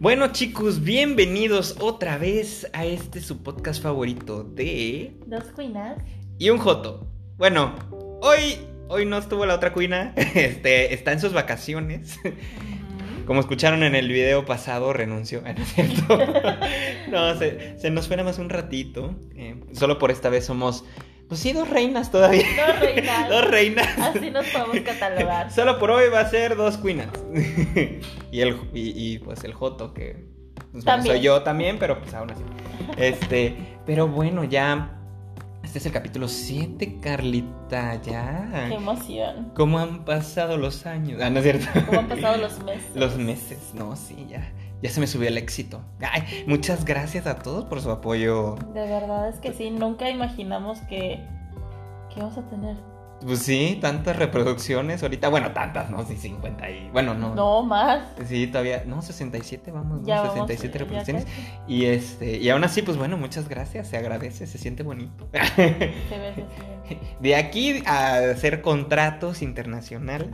Bueno chicos, bienvenidos otra vez a este su podcast favorito de... Dos cuinas. Y un joto. Bueno, hoy, hoy no estuvo la otra cuina, este, está en sus vacaciones. Como escucharon en el video pasado, renunció, ¿no es cierto? no, se, se, nos fue nada más un ratito. Eh, solo por esta vez somos pues sí, dos reinas todavía. Dos reinas. dos reinas. Así nos podemos catalogar. Solo por hoy va a ser dos queenas. y, el, y, pues el Joto, que pues, soy yo también, pero pues aún así. Este, pero bueno, ya. Este es el capítulo 7, Carlita, ya. Qué emoción. ¿Cómo han pasado los años? Ah, no es cierto. ¿Cómo han pasado los meses? Los meses, no, sí, ya ya se me subió el éxito. Ay, muchas gracias a todos por su apoyo. De verdad es que sí, nunca imaginamos que, que vamos a tener pues sí, tantas reproducciones ahorita. Bueno, tantas, ¿no? Sí, 50 y. Bueno, no. No, más. Sí, todavía. No, 67, vamos, ya 67 reproducciones. Y este. Y aún así, pues bueno, muchas gracias. Se agradece, se siente bonito. Se ve, De aquí a hacer contratos internacionales.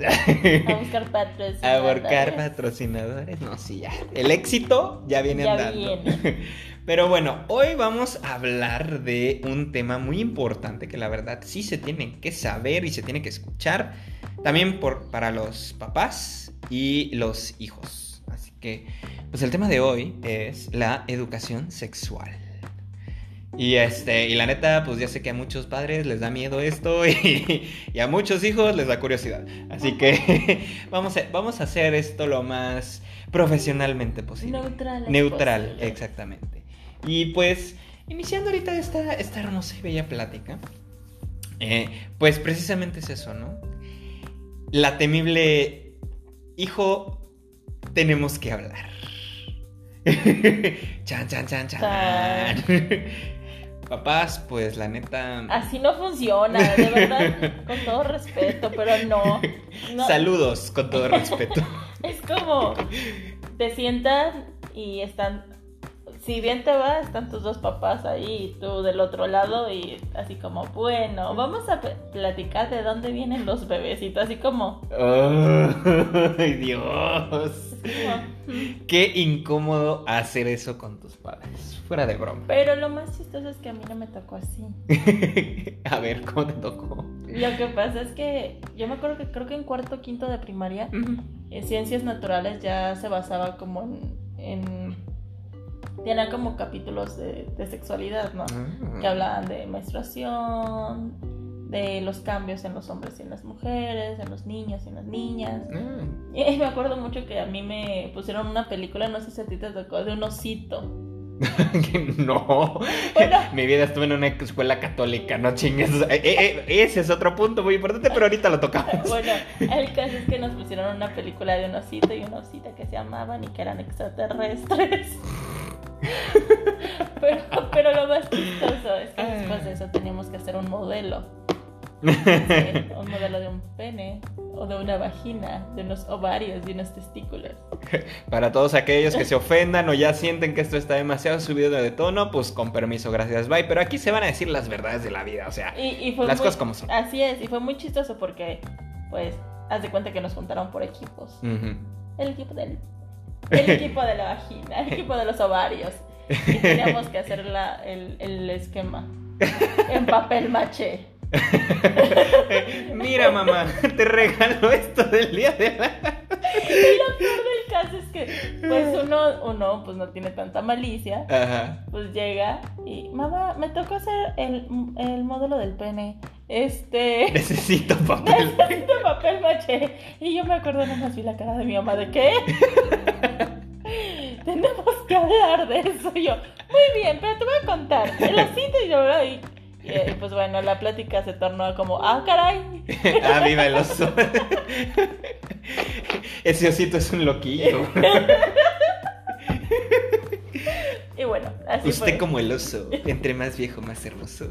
A buscar patrocinadores. A buscar patrocinadores. No, sí, ya. El éxito ya viene ya andando. Viene. Pero bueno, hoy vamos a hablar de un tema muy importante que la verdad sí se tiene que saber y se tiene que escuchar también por, para los papás y los hijos. Así que, pues el tema de hoy es la educación sexual. Y este, y la neta, pues ya sé que a muchos padres les da miedo esto y, a muchos hijos les da curiosidad. Así que vamos a, vamos a hacer esto lo más profesionalmente posible. Neutral. Neutral, exactamente. Y pues, iniciando ahorita esta, esta hermosa y bella plática, eh, pues precisamente es eso, ¿no? La temible hijo, tenemos que hablar. chan, chan, chan, chan. Papás, pues la neta. Así no funciona, de verdad, con todo respeto, pero no. no. Saludos, con todo respeto. es como te sientan y están si bien te va, están tus dos papás ahí y tú del otro lado y así como, bueno, vamos a platicar de dónde vienen los bebecitos, así como... ¡Ay, Dios! Qué incómodo hacer eso con tus padres, fuera de broma. Pero lo más chistoso es que a mí no me tocó así. a ver, ¿cómo te tocó? Lo que pasa es que yo me acuerdo que creo que en cuarto quinto de primaria, en ciencias naturales ya se basaba como en tiene como capítulos de, sexualidad, ¿no? Que hablaban de menstruación, de los cambios en los hombres y en las mujeres, en los niños y en las niñas. Ah. Y me acuerdo mucho que a mí me pusieron una película, no sé si a ti te tocó, de un osito. no, mi vida estuve en una escuela católica, no chingues. Eh, eh, ese es otro punto muy importante, pero ahorita lo tocamos. bueno, el caso es que nos pusieron una película de un osito y una osita que se amaban y que eran extraterrestres. pero, pero lo más chistoso es que después de eso teníamos que hacer un modelo. un modelo de un pene o de una vagina, de unos ovarios, de unos testículos. Para todos aquellos que se ofendan o ya sienten que esto está demasiado subido de tono, pues con permiso, gracias, bye. Pero aquí se van a decir las verdades de la vida, o sea, las cosas como son. Así es, y fue muy chistoso porque, pues, haz de cuenta que nos juntaron por equipos. El equipo del el equipo de la vagina, el equipo de los ovarios. Y teníamos que hacer la, el, el esquema en papel maché. Mira, mamá, te regalo esto del día de la... Y lo peor del caso es que, pues uno, uno pues no tiene tanta malicia. Ajá. Pues llega y, mamá, me tocó hacer el, el modelo del pene. Este. Necesito papel. Necesito papel maché. Y yo me acuerdo, nada más vi la cara de mi mamá de qué. Tenemos que hablar de eso. Y yo, muy bien, pero te voy a contar. El osito y yo, y, y pues bueno, la plática se tornó como, ah, caray. ah, viva el oso. Ese osito es un loquillo. Y bueno, así Usted como el oso, entre más viejo, más hermoso.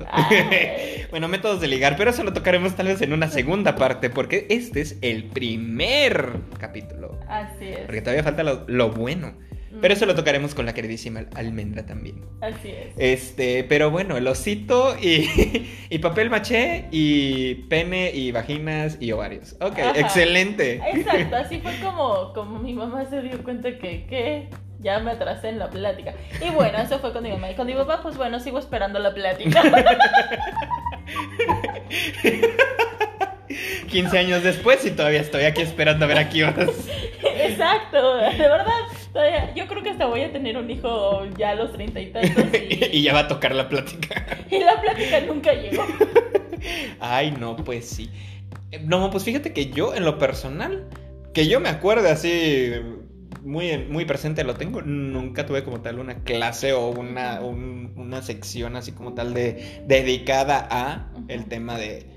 bueno, métodos de ligar, pero eso lo tocaremos tal vez en una segunda parte, porque este es el primer capítulo. Así es. Porque todavía falta lo, bueno. Pero eso lo tocaremos con la queridísima almendra también. Así es. Este, pero bueno, el osito y, y papel maché y pene y vaginas y ovarios. Ok, excelente. Exacto, así fue como, como mi mamá se dio cuenta que, ¿qué? ya me atrasé en la plática. Y bueno, eso fue con mi mamá. Y con mi papá, pues bueno, sigo esperando la plática. 15 años después y todavía estoy aquí esperando a ver a qué horas. Exacto, de verdad. Yo creo que hasta voy a tener un hijo ya a los treinta y tantos. Y... y ya va a tocar la plática. y la plática nunca llegó. Ay, no, pues sí. No, pues fíjate que yo, en lo personal, que yo me acuerde así muy, muy presente lo tengo. Nunca tuve como tal una clase o una, una sección así como tal de dedicada a el tema de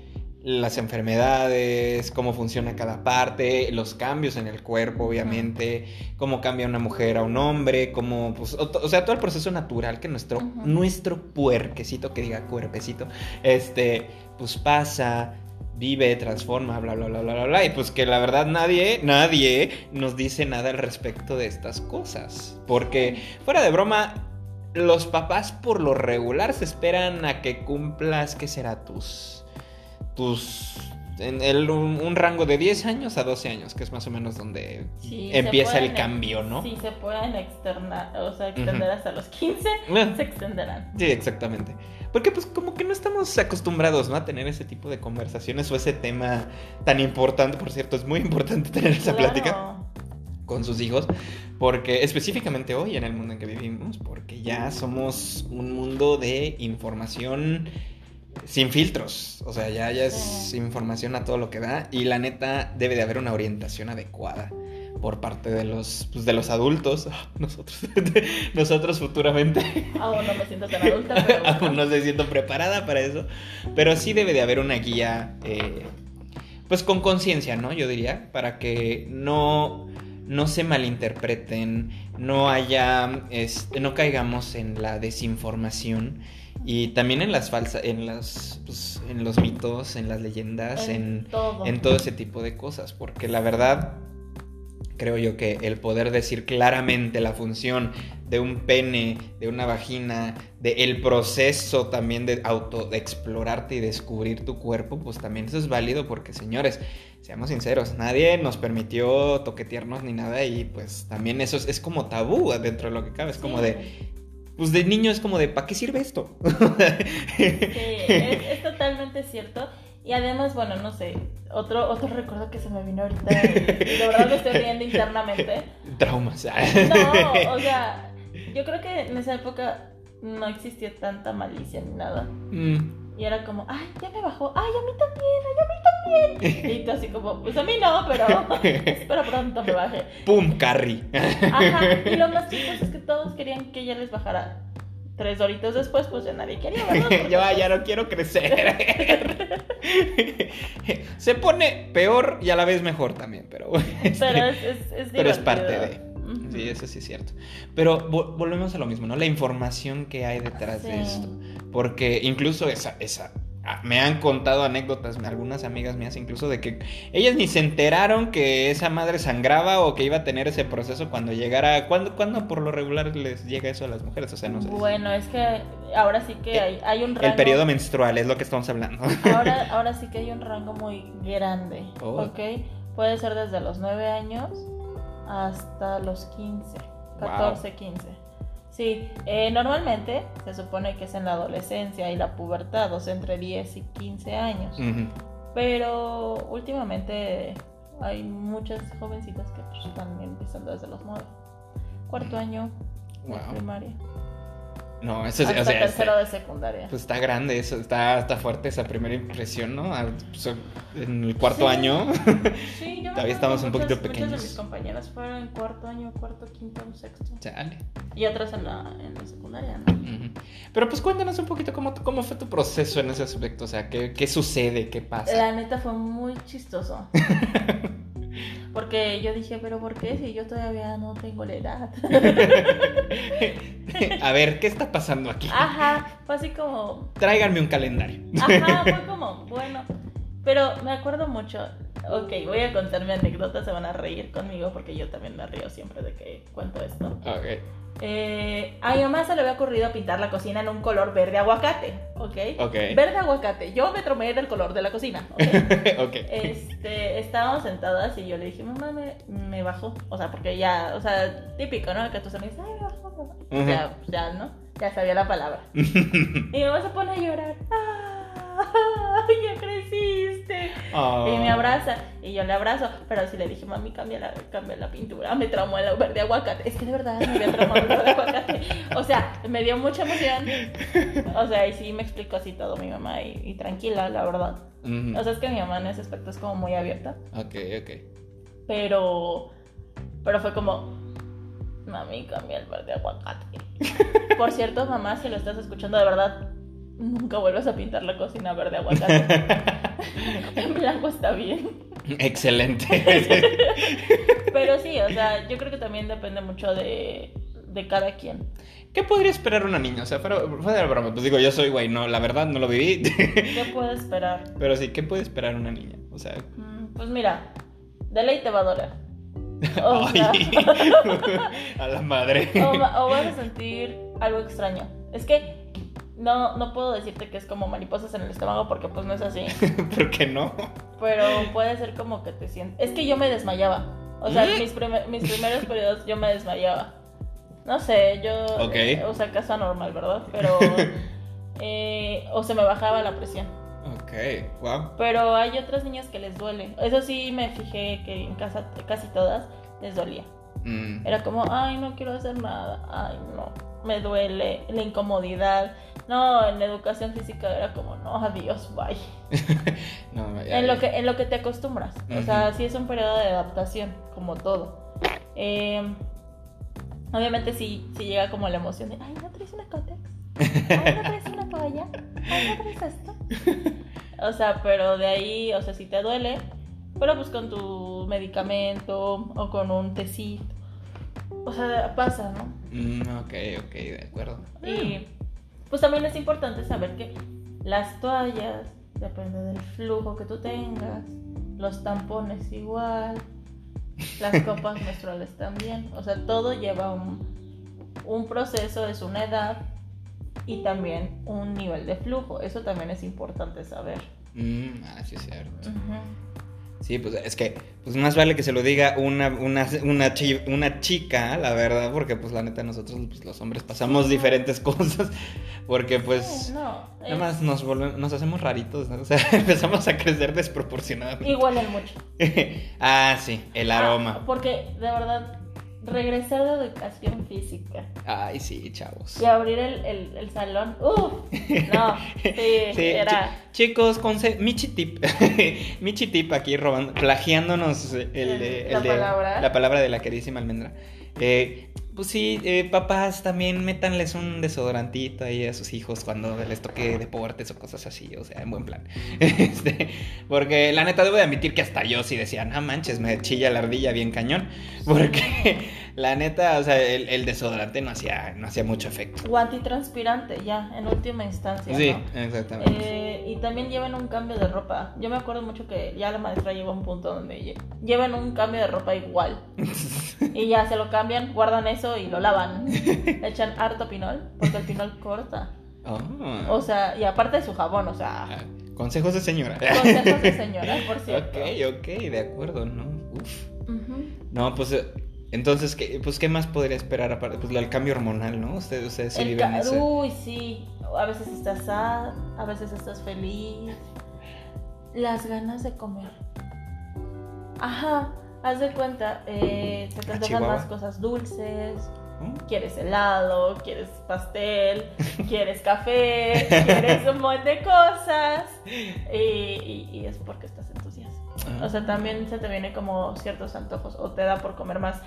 las enfermedades, cómo funciona cada parte, los cambios en el cuerpo, obviamente, cómo cambia una mujer a un hombre, cómo, pues, o, sea, todo el proceso natural que nuestro, nuestro puerquecito, que diga cuerpecito, este, pues pasa, vive, transforma, bla, bla, bla, bla, bla, bla. Y pues que la verdad nadie, nadie nos dice nada al respecto de estas cosas. Porque, fuera de broma, los papás por lo regular se esperan a que cumplas, ¿qué será? Tus... Tus... En el, un, rango de 10 años a 12 años, que es más o menos donde empieza el cambio, ¿no? Sí, se pueden externar, o sea, extender hasta los 15, ah. se extenderán. Sí, exactamente. Porque pues como que no estamos acostumbrados, ¿no? A tener ese tipo de conversaciones o ese tema tan importante. Por cierto, es muy importante tener esa plática con sus hijos. Porque específicamente hoy en el mundo en que vivimos, porque ya somos un mundo de información sin filtros. O sea, ya, ya es información a todo lo que da. Y la neta debe de haber una orientación adecuada por parte de los, pues, de los adultos, nosotros, nosotros futuramente. Aún no me siento tan adulta, pero aún no se siento preparada para eso, pero sí debe de haber una guía, eh, pues con conciencia, ¿no? Yo diría, para que no, no se malinterpreten, no haya, este, no caigamos en la desinformación y también en las falsas, en las, pues, en los mitos, en las leyendas, en, en todo. ese tipo de cosas, porque la verdad creo yo que el poder decir claramente la función de un pene, de una vagina, de el proceso también de auto explorarte y descubrir tu cuerpo, pues también eso es válido porque señores, seamos sinceros, nadie nos permitió toquetearnos ni nada y pues también eso es, como tabú dentro de lo que cabe, es como de pues de niño es como de ¿para qué sirve esto? sí, es totalmente cierto. Y además, bueno, no sé, otro, otro recuerdo que se me vino ahorita, y de verdad lo estoy viendo internamente. Traumas. No, o sea, yo creo que en esa época no existía tanta malicia ni nada. Mm. Y era como, ay, ya me bajó, ay, a mí también, ay, a mí también. Y tú así como, pues a mí no, pero espero pronto me baje. ¡Pum, Carrie! Ajá, y lo más chistoso es que todos querían que ella les bajara tres horitos después, pues ya nadie quería, ¿verdad? Yo ya no quiero crecer. Se pone peor y a la vez mejor también, pero Pero es, es, Pero es parte de. Sí, eso sí es cierto. Pero volvemos a lo mismo, ¿no? La información que hay detrás de esto. Porque incluso esa, esa Ah, me han contado anécdotas, algunas amigas mías incluso, de que ellas ni se enteraron que esa madre sangraba o que iba a tener ese proceso cuando llegara. ¿Cuándo, por lo regular les llega eso a las mujeres? O sea, no sé. Bueno, es que ahora sí que hay, hay un rango. El periodo menstrual es lo que estamos hablando. Ahora, ahora sí que hay un rango muy grande. Oh. ¿Ok? Puede ser desde los 9 años hasta los 15, 14, 15. Sí, eh, normalmente se supone que es en la adolescencia y la pubertad, o sea, entre 10 y 15 años. Pero últimamente hay muchas jovencitas que pues, están empezando desde los 9. Cuarto año de primaria. No, eso es. Hasta o sea, tercero de secundaria. Pues está grande, eso, está, está fuerte esa primera impresión, ¿no? Pues, en el cuarto año. Sí, yo Todavía estamos un poquito pequeños. Muchas de mis compañeras fueron en cuarto año, cuarto, quinto, sexto. Chale. Y otras en la, en la secundaria, ¿no? Pero pues cuéntanos un poquito cómo, cómo fue tu proceso en ese aspecto. O sea, ¿qué, qué sucede? ¿Qué pasa? La neta fue muy chistoso. Porque yo dije, pero ¿por qué si yo todavía no tengo la edad? A ver, ¿qué está pasando aquí? Ajá, fue así como... Tráiganme un calendario. Ajá, fue como, bueno, Pero me acuerdo mucho. Ok, voy a contar mi anécdota, se van a reír conmigo porque yo también me río siempre de que cuento esto. Ok. Eh, a mi mamá se le había ocurrido pintar la cocina en un color verde aguacate, ¿ok? Ok. Verde aguacate. Yo me tromé del color de la cocina, ¿ok? ok. Este, estábamos sentadas y yo le dije, mamá, me, me bajó. O sea, porque ya, o sea, típico, ¿no? Que tus amigos, ay, me bajó, bajó. Ujú. Ya, ya, ¿no? Ya sabía la palabra. y mi mamá se pone a llorar. ¡Ah! ¡Ya creciste! Oh. Y me abraza. Y yo le abrazo. Pero sí le dije, mami, cambia la, cambia la pintura. Me traumó el verde aguacate. Es que de verdad me había traumado el verde aguacate. O sea, me dio mucha emoción. O sea, y sí me explicó así todo mi mamá. Y, y tranquila, la verdad. O sea, es que mi mamá en ese aspecto es como muy abierta. Ok, ok. Pero. Pero fue como. Mami, cambia el verde aguacate. Por cierto, mamá, si lo estás escuchando de verdad, nunca vuelvas a pintar la cocina verde aguacate. en blanco está bien. Excelente. Pero sí, o sea, yo creo que también depende mucho de, de cada quien. ¿Qué podría esperar una niña? O sea, fuera, fuera de broma. Pues digo, yo soy güey, no, la verdad no lo viví. ¿Qué puede esperar? Pero sí, ¿qué puede esperar una niña? O sea, Mm, Pues mira, de ley te va a doler. O, sea, a la madre. o vas a sentir algo extraño. Es que no, no puedo decirte que es como mariposas en el estómago porque pues no es así. ¿Por qué no? Pero puede ser como que te sientes... Es que yo me desmayaba. O sea, ¿Mm? mis, primer- mis primeros periodos yo me desmayaba. No sé, yo... Ok. O sea, caso anormal, ¿verdad? Pero... eh, o se me bajaba la presión. Ok, wow. Pero hay otras niñas que les duele. Eso sí me fijé que en casa casi todas les dolía. Mm, Era como, ay, no quiero hacer nada. Ay, no, me duele. La incomodidad. No, en la educación física era como, no, adiós, bye. no, ya, En lo que, en lo que te acostumbras. O sea, sí es un periodo de adaptación, como todo. Eh, obviamente sí, sí llega como la emoción de, ay, ¿no traes una cótex? Ay, ¿no traes una toalla? Ay, ¿no traes esto? O sea, pero de ahí, o sea, si te duele, pero pues con tu medicamento o con un tecito. O sea, pasa, ¿no? Mm, ok, ok, de acuerdo. Y pues también es importante saber que las toallas, depende del flujo que tú tengas, los tampones igual, las copas menstruales también. O sea, todo lleva un, un proceso, es una edad y también un nivel de flujo. Eso también es importante saber. Mm, ah, sí, es cierto. Sí, pues es que pues más vale que se lo diga una, una, una, chi- una chica, la verdad, porque pues la neta nosotros pues, los hombres pasamos diferentes cosas, porque pues no, nada más nos volvemos, nos hacemos raritos, ¿no? o sea, empezamos a crecer desproporcionadamente. y huelen mucho. ah, sí, el aroma. Ah, porque de verdad, regresar de educación física Ay, sí, chavos. y abrir el, el, el salón, ¡Uf! No, sí, Sí, era. chi- chicos, Michi Tip. Michi Tip aquí robando, plagiándonos el, de- La de- palabra. la palabra de la queridísima almendra. Eh, pues sí, eh, papás también métanles un desodorantito ahí a sus hijos cuando les toque deportes o cosas así, o sea, en buen plan. Este, porque la neta debo de admitir que hasta yo sí decía, no manches, me chilla la ardilla bien cañón. Porque la neta, o sea, el, el desodorante no hacía, no hacía mucho efecto. O antitranspirante, ya, en última instancia. Sí, ¿no? exactamente. Eh, y también llevan un cambio de ropa. Yo me acuerdo mucho que ya la maestra llegó a un punto donde lle- llevan un cambio de ropa igual. y ya se lo cambian, guardan eso y lo lavan. Le echan harto pinol, porque el pinol corta. Oh. O sea, y aparte de su jabón, o sea, Ah, Consejos de señora. consejos de señora, por cierto. ok, ok, de acuerdo, ¿no? Uf. No, pues eh, entonces, ¿qué, pues, ¿qué más podría esperar aparte? Pues del cambio hormonal, ¿no? Ustedes, ustedes sí El viven ese. Uy, sí. A veces estás sad, a veces estás feliz. Las ganas de comer. Ajá, haz de cuenta, eh, te Ah, antojan más cosas dulces. Quieres helado, quieres pastel, quieres café, quieres un montón de cosas. Y, y- y es porque O sea, también se te viene como ciertos antojos o te da por comer más.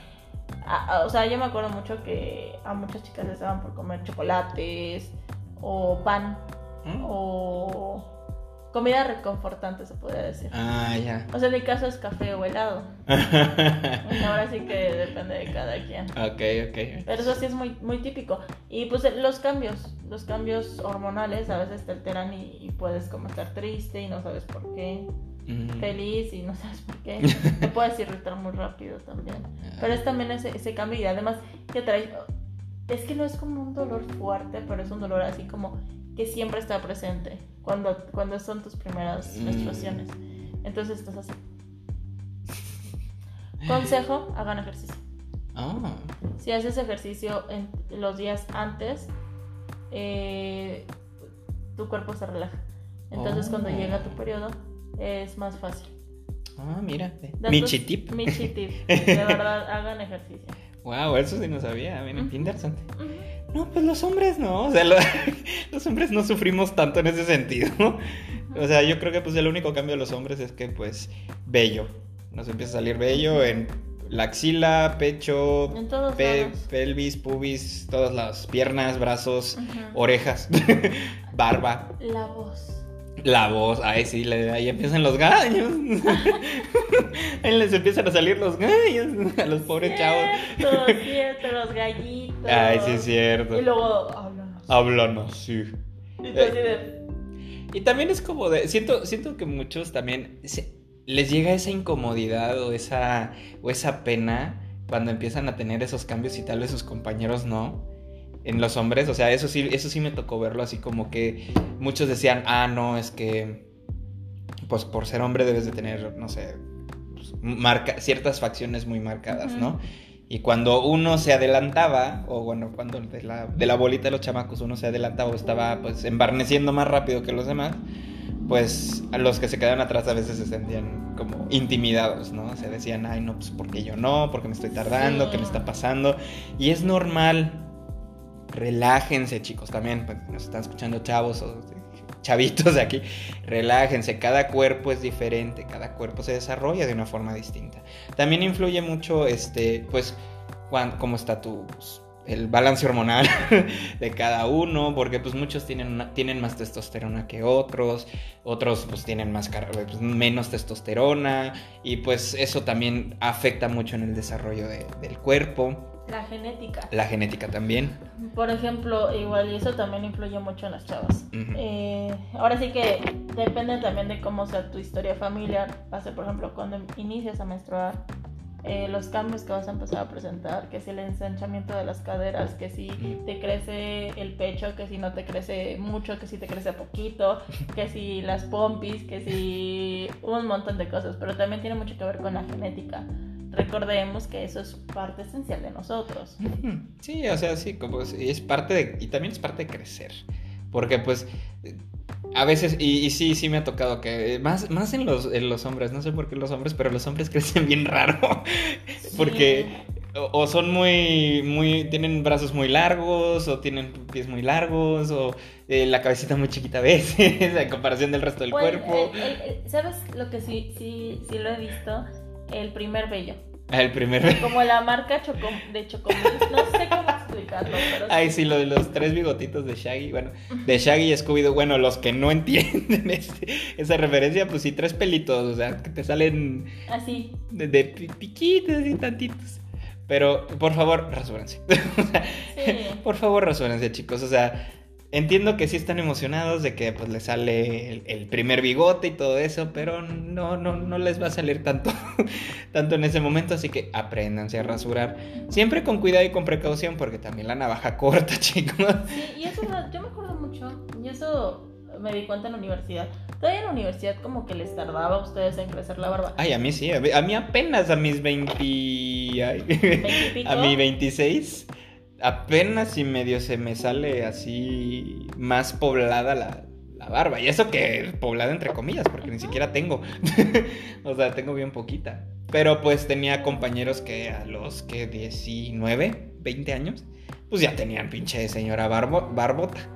A- a- o sea, yo me acuerdo mucho que a muchas chicas les daban por comer chocolates o pan ¿Mm? o comida reconfortante, se podría decir. Ah, ya. O sea, en mi caso es café o helado. Ahora sí que depende de cada quien. Ok, ok. Pero eso sí es muy, muy típico. Y pues los cambios, los cambios hormonales a veces te alteran y, puedes como estar triste y no sabes por qué. Feliz y no sabes por qué. Te puedes irritar muy rápido también. Pero es también ese, ese cambio y además que trae... Es que no es como un dolor fuerte, pero es un dolor así como que siempre está presente cuando, cuando son tus primeras mm. menstruaciones. Entonces estás así. Consejo, hagan ejercicio. Ah. Si haces ejercicio en los días antes, eh, tu cuerpo se relaja. Entonces cuando oh. llega tu periodo es más fácil. Ah, mira. Michi tip. Michi tip. De verdad, hagan ejercicio. Wow, eso sí no sabía. Mira, interesante. No, pues los hombres no. O sea, los hombres no sufrimos tanto en ese sentido. O sea, yo creo que pues el único cambio de los hombres es que pues bello. Nos empieza a salir bello en la axila, pecho, pelvis, pubis, todas las piernas, brazos, orejas, barba. La voz. La voz, ay sí, ahí empiezan los gallos. ahí les empiezan a salir los gallos a los pobres chavos. cierto, los gallitos. Ay, sí, es cierto. Y luego háblanos. Háblanos, sí. Y, de... y también es como de. Siento, siento que muchos también les llega esa incomodidad o esa, o esa pena cuando empiezan a tener esos cambios y tal vez sus compañeros no en los hombres, o sea, eso sí, eso sí me tocó verlo así como que muchos decían, ah, no, es que, pues por ser hombre debes de tener, no sé, pues, marca, ciertas facciones muy marcadas, ¿no? Y cuando uno se adelantaba, o bueno, cuando de la, de la bolita de los chamacos uno se adelantaba o estaba pues embarneciendo más rápido que los demás, pues a los que se quedaban atrás a veces se sentían como intimidados, ¿no? Se decían, ay, no, pues porque yo no, porque me estoy tardando, ¿qué me está pasando? Y es normal, relájense, chicos, también pues, nos están escuchando chavos o chavitos de aquí, relájense, cada cuerpo es diferente, cada cuerpo se desarrolla de una forma distinta. También influye mucho, este, pues, cómo está tu, pues, el balance hormonal de cada uno, porque pues muchos tienen, tienen más testosterona que otros, otros pues tienen más pues, menos testosterona y pues eso también afecta mucho en el desarrollo del cuerpo. La genética. La genética también. Por ejemplo, igual y eso también influye mucho en las chavas. Eh, ahora sí que depende también de cómo sea tu historia familiar. Pase, por ejemplo, cuando inicias a menstruar, eh, los cambios que vas a empezar a presentar, que si el ensanchamiento de las caderas, que si te crece el pecho, que si no te crece mucho, que si te crece poquito, que si las pompis, que si un montón de cosas, pero también tiene mucho que ver con la genética recordemos que eso es parte esencial de nosotros. Sí, o sea, sí, como es, parte de, y también es parte de crecer, porque pues a veces, y, sí, sí me ha tocado que, más, más en, los, en los hombres, no sé por qué los hombres, pero los hombres crecen bien raro, porque o, son muy, muy, tienen brazos muy largos, o tienen pies muy largos, o eh, la cabecita muy chiquita a veces, en comparación del resto del cuerpo. ¿Sabes lo que sí, sí, sí lo he visto? el primer bello. El primer. Como la marca Chocom de Chocomil. No sé cómo explicarlo, pero. Ay, sí, lo de los tres bigotitos de Shaggy. Bueno, de Shaggy y Scooby-Doo. Bueno, los que no entienden este, esa referencia, pues sí, tres pelitos. O sea, que te salen. Así. De, de piquitos y tantitos. Pero, por favor, rasúrense. sí. Por favor, rasúrense, chicos. O sea Entiendo que sí están emocionados de que pues les sale el, primer bigote y todo eso, pero no, no, no les va a salir tanto, tanto en ese momento, así que apréndanse a rasurar. Siempre con cuidado y con precaución, porque también la navaja corta, chicos. Sí, y eso yo me acuerdo mucho, y eso me di cuenta en la universidad. Todavía en la universidad como que les tardaba a ustedes en crecer la barba. Ay, a mí sí, a mí, apenas a mis 20... a mi 26 apenas y medio se me sale así más poblada la, barba. Y eso que poblada entre comillas, porque ni siquiera tengo. o sea, tengo bien poquita. Pero pues tenía compañeros que a los que 19, 20 años, pues ya tenían pinche señora barbota.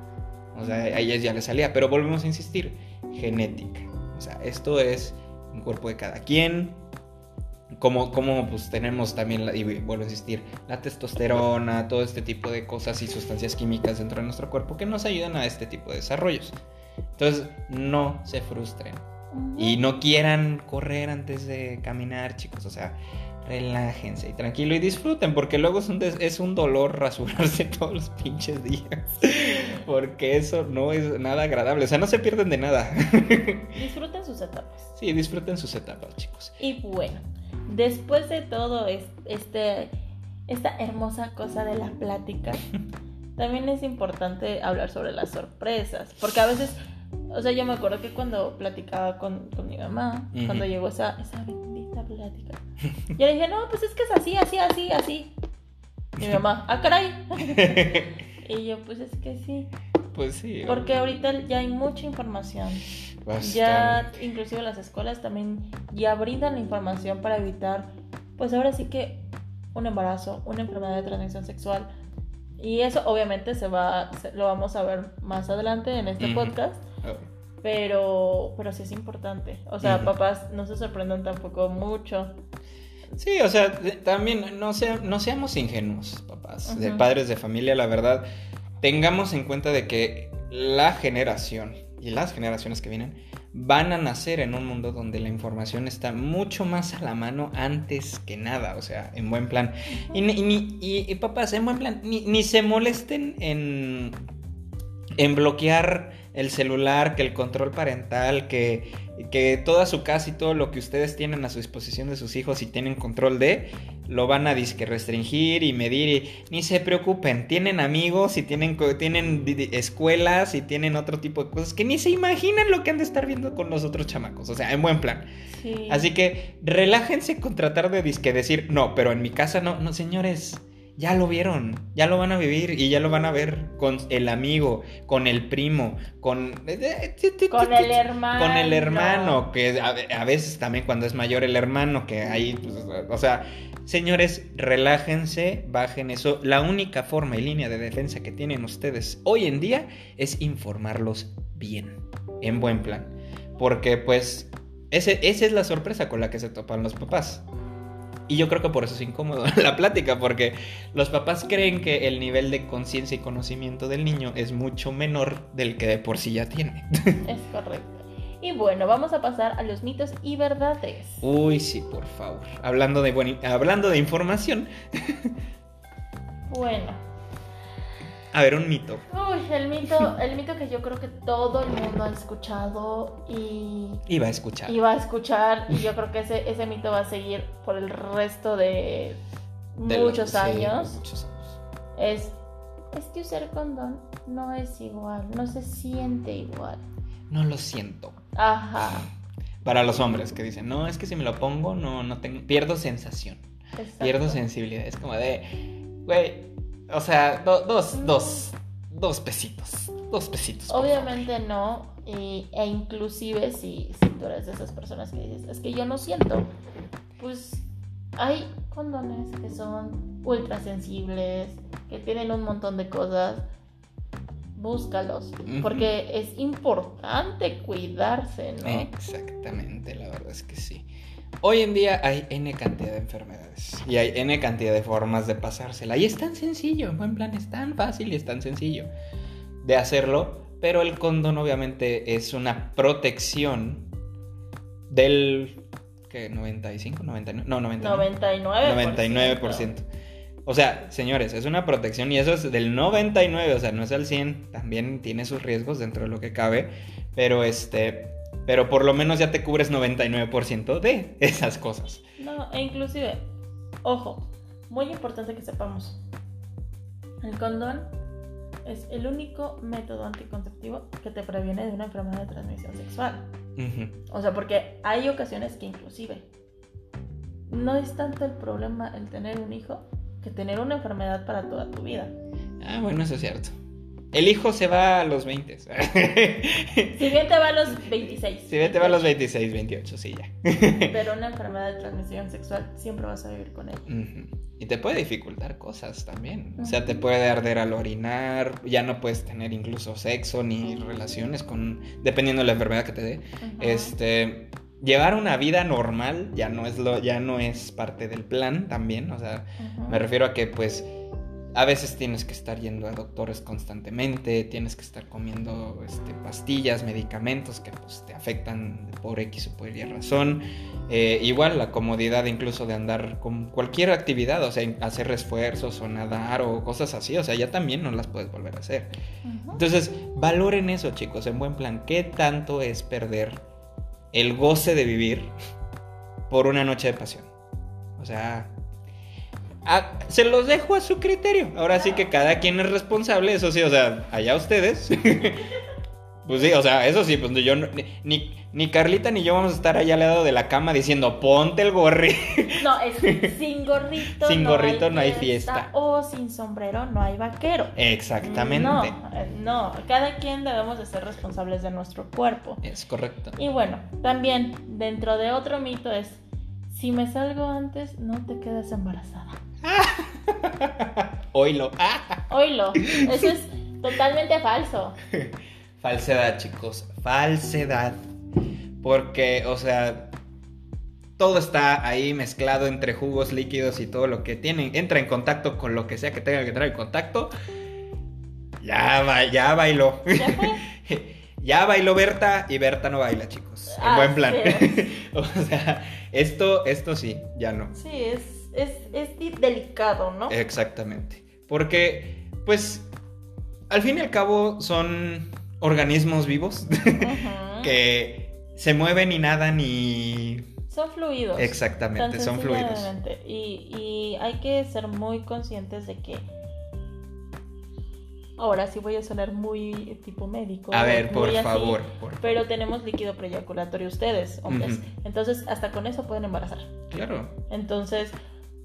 O sea, a ellas ya les salía. Pero volvemos a insistir, genética. O sea, esto es un cuerpo de cada quien como, como pues tenemos también, y vuelvo a insistir, la testosterona, todo este tipo de cosas y sustancias químicas dentro de nuestro cuerpo que nos ayudan a este tipo de desarrollos. Entonces, no se frustren. Y no quieran correr antes de caminar, chicos. O sea, relájense y tranquilo y disfruten, porque luego es un, es un dolor rasurarse todos los pinches días. Porque eso no es nada agradable. O sea, no se pierden de nada. Disfruten sus etapas. Sí, disfruten sus etapas, chicos. Y bueno, después de todo este, esta hermosa cosa de la plática, también es importante hablar sobre las sorpresas. Porque a veces o sea, yo me acuerdo que cuando platicaba con, mi mamá, cuando llegó esa, esa bendita plática, yo le dije, no, pues es que es así, así, así, así. Y mi mamá, ah, caray. y yo, pues es que sí. Pues sí. Porque ahorita ya hay mucha información. Ya, inclusive las escuelas también ya brindan la información para evitar, pues ahora sí que un embarazo, una enfermedad de transmisión sexual. Y eso obviamente se va, lo vamos a ver más adelante en este podcast pero, pero sí es importante. O sea, papás, no se sorprendan tampoco mucho. Sí, o sea, también no, sea, no seamos ingenuos, papás, de padres de familia, la verdad. Tengamos en cuenta de que la generación y las generaciones que vienen van a nacer en un mundo donde la información está mucho más a la mano antes que nada, o sea, en buen plan. y, y, y, papás, en buen plan, ni, ni se molesten en, en bloquear el celular, que el control parental, que, que toda su casa y todo lo que ustedes tienen a su disposición de sus hijos y tienen control de, lo van a disque restringir y medir y ni se preocupen, tienen amigos y tienen, tienen escuelas y tienen otro tipo de cosas que ni se imaginan lo que han de estar viendo con los otros chamacos, o sea, en buen plan. Así que relájense con tratar de disque decir, no, pero en mi casa no, no señores ya lo vieron, ya lo van a vivir y ya lo van a ver con el amigo, con el primo, con... Eh, eh, con el hermano. Con el hermano, que a, veces también cuando es mayor el hermano, que ahí, pues, o sea, señores, relájense, bajen eso. La única forma y línea de defensa que tienen ustedes hoy en día es informarlos bien, en buen plan. Porque pues ese, esa es la sorpresa con la que se topan los papás. Y yo creo que por eso es incómodo la plática, porque los papás creen que el nivel de conciencia y conocimiento del niño es mucho menor del que de por sí ya tiene. Es correcto. Y bueno, vamos a pasar a los mitos y verdades. Uy, sí, por favor. Hablando de, hablando de información. Bueno, a ver, un mito. Uy, el mito, el mito que yo creo que todo el mundo ha escuchado y... Y va a escuchar. Y va a escuchar y yo creo que ese, ese mito va a seguir por el resto de, muchos, años. muchos años. Es, es que usar condón no es igual, no se siente igual. No lo siento. Ajá. Para los hombres que dicen, no, es que si me lo pongo, no, no tengo, pierdo sensación. Pierdo sensibilidad. Es como de, güey, o sea, dos, dos, dos pesitos. Dos pesitos. Obviamente no. Y, e inclusive si, si tú eres de esas personas que dices, es que yo no siento, pues hay condones que son ultra sensibles, que tienen un montón de cosas. Búscalos, porque es importante cuidarse, ¿no? Exactamente, la verdad es que sí. Hoy en día hay N cantidad de enfermedades y hay N cantidad de formas de pasársela. Y es tan sencillo, en buen plan, es tan fácil y es tan sencillo de hacerlo. Pero el condón obviamente es una protección del... ¿Qué? ¿95? ¿99? No, 99. 99%. 99%. O sea, señores, es una protección y eso es del 99, o sea, no es al 100, también tiene sus riesgos dentro de lo que cabe, pero este, pero por lo menos ya te cubres 99% de esas cosas. No, e inclusive, ojo, muy importante que sepamos, el condón es el único método anticonceptivo que te previene de una enfermedad de transmisión sexual. O sea, porque hay ocasiones que inclusive no es tanto el problema el tener un hijo que tener una enfermedad para toda tu vida. Ah, bueno, eso es cierto. El hijo se va a los 20. si bien te va a los 26. Si bien te va a los 26, 28, sí, ya. Pero una enfermedad de transmisión sexual siempre vas a vivir con él. Y te puede dificultar cosas también. O sea, te puede arder al orinar, ya no puedes tener incluso sexo ni relaciones con dependiendo de la enfermedad que te dé. Este, llevar una vida normal ya no es lo ya no es parte del plan también, o sea, me refiero a que pues a veces tienes que estar yendo a doctores constantemente, tienes que estar comiendo este, pastillas, medicamentos que pues, te afectan por X o por Y razón. Eh, igual la comodidad incluso de andar con cualquier actividad, o sea, hacer esfuerzos o nadar o cosas así, o sea, ya también no las puedes volver a hacer. Entonces, valoren eso chicos, en buen plan, ¿qué tanto es perder el goce de vivir por una noche de pasión? O sea, se los dejo a su criterio. Ahora sí que cada quien es responsable, eso sí, o sea, allá ustedes. pues sí, o sea, eso sí, pues yo ni, ni Carlita ni yo vamos a estar allá al lado de la cama diciendo, ponte el gorri. No, es sin gorrito. sin gorrito no hay fiesta. O sin sombrero no hay vaquero. Exactamente. No, no, cada quien debemos de ser responsables de nuestro cuerpo. Es correcto. Y bueno, también dentro de otro mito es, si me salgo antes, no te quedes embarazada. Oilo. Oilo. Eso es totalmente falso. Falsedad, chicos. Falsedad. Porque, o sea, todo está ahí mezclado entre jugos líquidos y todo lo que tienen. Entra en contacto con lo que sea que tenga que entrar en contacto. Ya, ya bailó. ¿Ya bailó Berta y Berta no baila, chicos. En ah, buen plan. o sea, esto, esto sí, ya no. Sí, es es, delicado, ¿no? Exactamente. Porque, pues, al fin y al cabo son organismos vivos que se mueven y nadan y... Son fluidos. Exactamente, son fluidos. Y, y hay que ser muy conscientes de que Ahora sí voy a sonar muy tipo médico. A ver, por favor, Pero tenemos líquido preyaculatorio ustedes, hombres. Entonces, hasta con eso pueden embarazar. Claro. Entonces,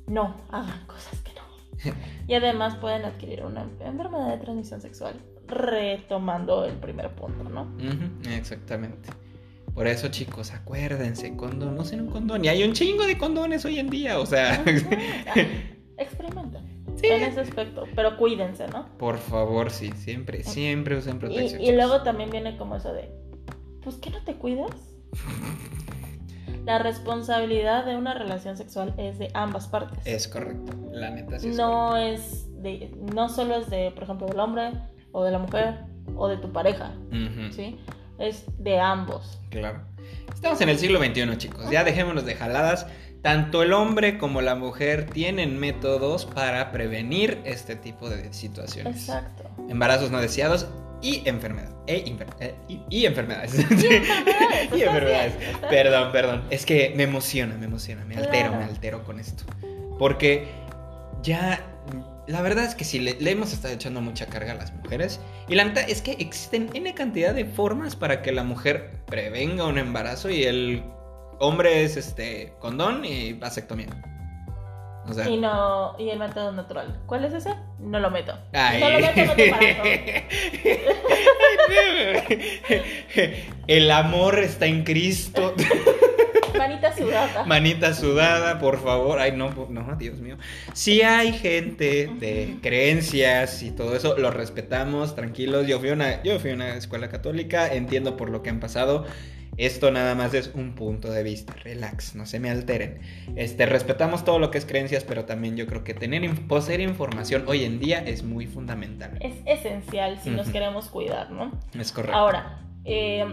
no hagan cosas que no. Y además pueden adquirir una enfermedad de transmisión sexual, retomando el primer punto, ¿no? exactamente. Por eso, chicos, acuérdense, condón, no un condón. Y hay un chingo de condones hoy en día, o sea. experimenten en ese aspecto, pero cuídense, ¿no? Por favor, sí, siempre, siempre usen protección. Y, y luego también viene como eso de, pues, ¿qué no te cuidas? la responsabilidad de una relación sexual es de ambas partes. Es correcto, la neta sí No es de, no solo es de, por ejemplo, del hombre o de la mujer o de tu pareja, ¿sí? Es de ambos. Claro. Estamos en el siglo XXI, chicos. Ya dejémonos de jaladas. Tanto el hombre como la mujer tienen métodos para prevenir este tipo de situaciones. Exacto. Embarazos no deseados y enfermedad. E eh, y, enfermedades. Y enfermedades. Perdón, perdón. Es que me emociona, me emociona. Me altero, me altero con esto. Porque ya. La verdad es que sí, le, hemos estado echando mucha carga a las mujeres. Y la neta es que existen N cantidad de formas para que la mujer prevenga un embarazo y el hombre es este condón y vasectomía y no y el método natural. ¿Cuál es ese? No lo meto. No lo meto, no te El amor está en Cristo. Manita sudada. Manita sudada, por favor. Ay, no, no, Dios mío. Si hay gente de creencias y todo eso, lo respetamos, tranquilos. Yo fui una, yo fui a una escuela católica, entiendo por lo que han pasado. Esto nada más es un punto de vista, relax, no se me alteren. Este, respetamos todo lo que es creencias, pero también yo creo que tener poseer información hoy en día es muy fundamental. Es esencial si nos queremos cuidar, ¿no? Es correcto. Ahora, eh,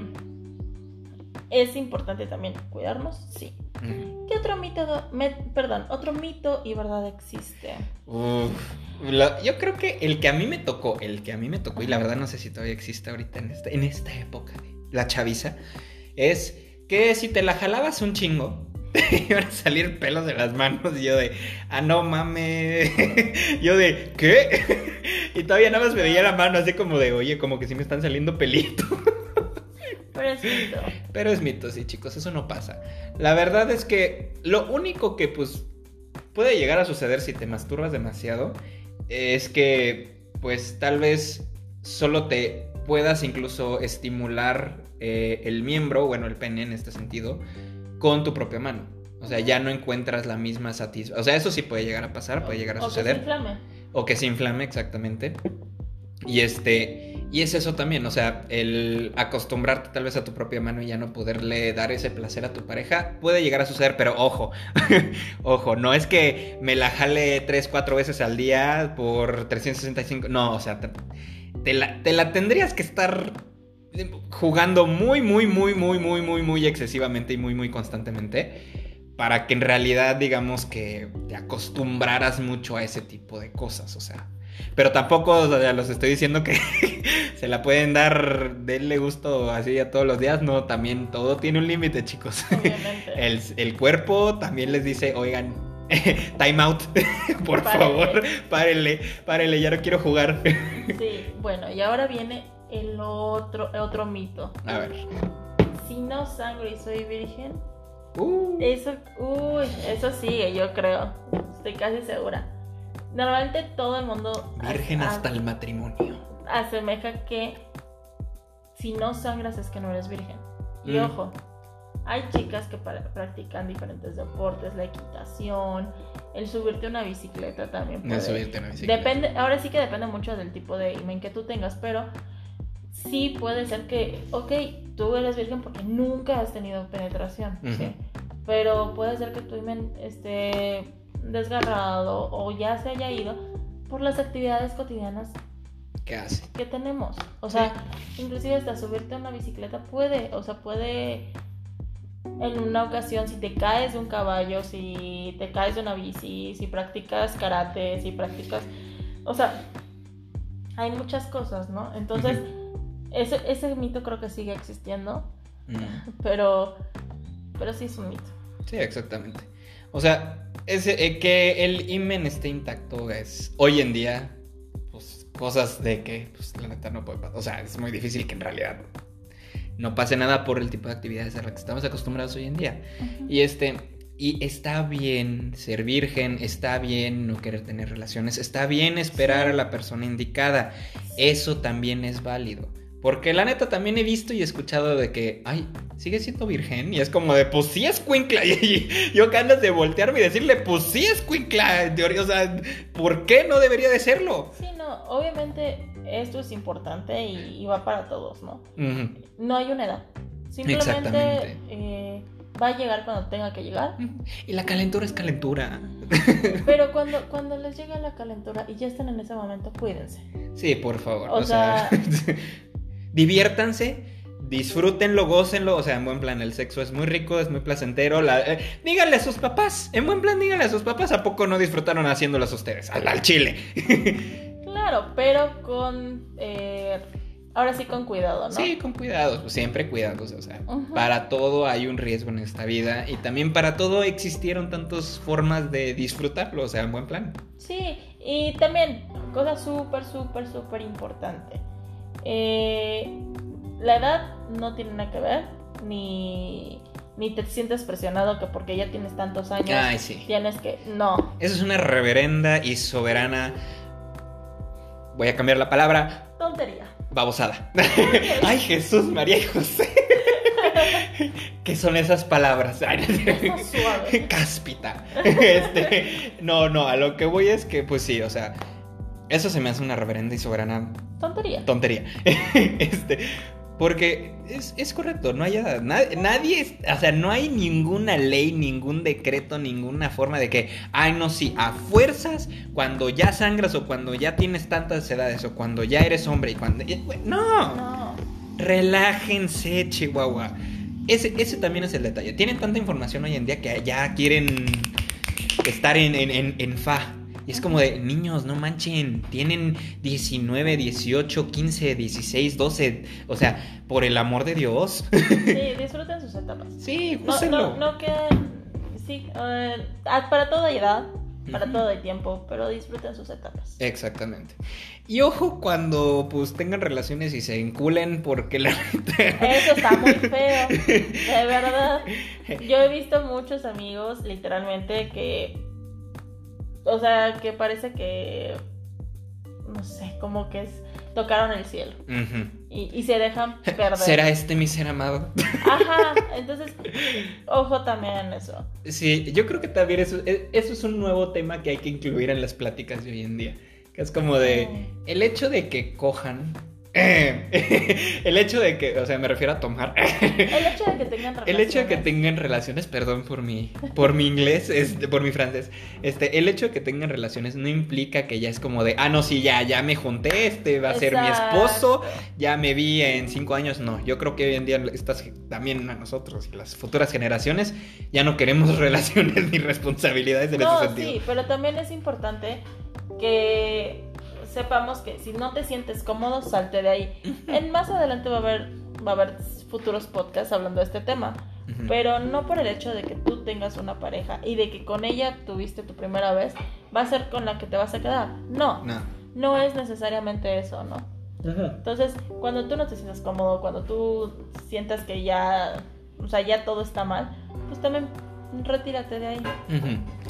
¿es importante también cuidarnos? Sí. ¿Qué otro mito, perdón, otro mito y verdad existe? yo creo que el que a mí me tocó, el que a mí me tocó, y la verdad no sé si todavía existe ahorita en esta, en esta época de la chaviza, es que si te la jalabas un chingo, te iban a salir pelos de las manos y yo de, ah, no mames. yo de, ¿qué? y todavía nada más me veía la mano así como de, oye, como que sí me están saliendo pelitos. Pero es mito. Pero es mito, sí, chicos, eso no pasa. La verdad es que lo único que, pues, puede llegar a suceder si te masturbas demasiado es que, pues, tal vez solo te puedas incluso estimular eh, el miembro, bueno, el pene en este sentido, con tu propia mano. O sea, ya no encuentras la misma satisfacción. O sea, eso sí puede llegar a pasar, puede llegar a suceder. O que se inflame. O que se inflame, exactamente. Y este. Y es eso también, o sea, el acostumbrarte tal vez a tu propia mano y ya no poderle dar ese placer a tu pareja puede llegar a suceder, pero ojo, ojo, no es que me la jale 3, 4 veces al día por 365, no, o sea, te, la, te la tendrías que estar jugando muy, muy, muy, muy, muy, muy, muy excesivamente y muy, muy constantemente para que en realidad digamos que te acostumbraras mucho a ese tipo de cosas, o sea. Pero tampoco o sea, los estoy diciendo que se la pueden dar, denle gusto así a todos los días. No, también todo tiene un límite, chicos. El, el, cuerpo también les dice, oigan, time out, por favor, párenle, párenle, ya no quiero jugar. Sí, bueno, y ahora viene el otro, otro mito. A ver. Si no sangro y soy virgen. Uh. Eso, uy, eso sigue, yo creo. Estoy casi segura. Normalmente todo el mundo. Virgen hasta el matrimonio. Asemeja que si no sangras es que no eres virgen. Y mm. ojo, hay chicas que practican diferentes deportes, la equitación, el subirte a una bicicleta también. Puede. subirte a una bicicleta. Depende, ahora sí que depende mucho del tipo de imen que tú tengas, pero sí puede ser que, ok, tú eres virgen porque nunca has tenido penetración, ¿sí? pero puede ser que tu imen esté desgarrado o ya se haya ido por las actividades cotidianas ¿Qué hace? que tenemos. O sea, inclusive hasta subirte a una bicicleta puede, o sea, puede en una ocasión si te caes de un caballo, si te caes de una bici, si practicas karate, si practicas, o sea, hay muchas cosas, ¿no? Entonces, ese, ese mito creo que sigue existiendo, pero, pero sí es un mito. Sí, exactamente. O sea, ese, eh, que el imen esté intacto es hoy en día, pues cosas de que pues, la neta no puede pasar. O sea, es muy difícil que en realidad no pase nada por el tipo de actividades a las que estamos acostumbrados hoy en día. Y este, y está bien ser virgen, está bien no querer tener relaciones, está bien esperar a la persona indicada. Eso también es válido. Porque la neta también he visto y escuchado de que, ay, sigue siendo virgen. Y es como de, pues sí es cuincla. Y yo ganas de voltearme y decirle, pues sí es cuincla. O sea, ¿por qué no debería de serlo? Sí, no, obviamente esto es importante y, va para todos, ¿no? No hay una edad. Simplemente eh, va a llegar cuando tenga que llegar. Y la calentura es calentura. Pero cuando, cuando les llegue la calentura y ya están en ese momento, cuídense. Sí, por favor. O, sea diviértanse, disfrútenlo, gócenlo, o sea, en buen plan, el sexo es muy rico, es muy placentero. La, eh, díganle a sus papás, en buen plan, díganle a sus papás, ¿a poco no disfrutaron haciéndolas ustedes? Al, chile. claro, pero con... Eh, ahora sí con cuidado, ¿no? Sí, con cuidado, siempre cuidados, o sea, para todo hay un riesgo en esta vida y también para todo existieron tantas formas de disfrutarlo, o sea, en buen plan. Sí, y también, cosa súper, súper, súper importante eh, la edad no tiene nada que ver, ni, ni te sientes presionado que porque ya tienes tantos años tienes que... No. Eso es una reverenda y soberana... Voy a cambiar la palabra. Tontería. Babosada. Ay, Jesús, María y José. ¿Qué son esas palabras? Cáspita. Este, no, no, a lo que voy es que, pues sí, o sea, eso se me hace una reverenda y soberana tontería. Tontería. este, porque es, correcto, no hay nadie, nadie, o sea, no hay ninguna ley, ningún decreto, ninguna forma de que, ay, no, sí, a fuerzas, cuando ya sangras o cuando ya tienes tantas edades o cuando ya eres hombre y cuando... No, no. relájense, Chihuahua. Ese, ese también es el detalle. Tienen tanta información hoy en día que ya quieren estar en, en, en fa. Y es como de, niños, no manchen, tienen 19, 18, 15, 16, 12. O sea, por el amor de Dios. Sí, disfruten sus etapas. Sí, úsenlo. No, no, queden. Sí, uh, para toda edad, para todo el tiempo, pero disfruten sus etapas. Exactamente. Y ojo cuando pues tengan relaciones y se enculen porque la Eso está muy feo. De verdad. Yo he visto muchos amigos literalmente que o sea, que parece que, no sé, como que es, tocaron el cielo. y, se dejan perder. ¿Será este mi ser amado? Ajá, entonces, ojo también en eso. Sí, yo creo que también eso, e, eso es un nuevo tema que hay que incluir en las pláticas de hoy en día. Que es como de, el hecho de que cojan el hecho de que, o sea, me refiero a tomar. el hecho de que tengan relaciones. El hecho de que tengan relaciones, perdón por mi, por mi inglés, este, por mi francés. Este, el hecho de que tengan relaciones no implica que ya es como de, ah, no, sí, ya, ya me junté, este va a ser mi esposo, ya me vi en cinco años. No, yo creo que hoy en día estas, también a nosotros y las futuras generaciones ya no queremos relaciones ni responsabilidades en ese sentido. Sí, pero también es importante que sepamos que si no te sientes cómodo, salte de ahí. En más adelante va a haber va a haber futuros podcasts hablando de este tema, pero no por el hecho de que tú tengas una pareja y de que con ella tuviste tu primera vez, va a ser con la que te vas a quedar. No. No, no es necesariamente eso, ¿no? Entonces, cuando tú no te sientas cómodo, cuando tú sientas que ya, o sea, ya todo está mal, pues también retírate de ahí.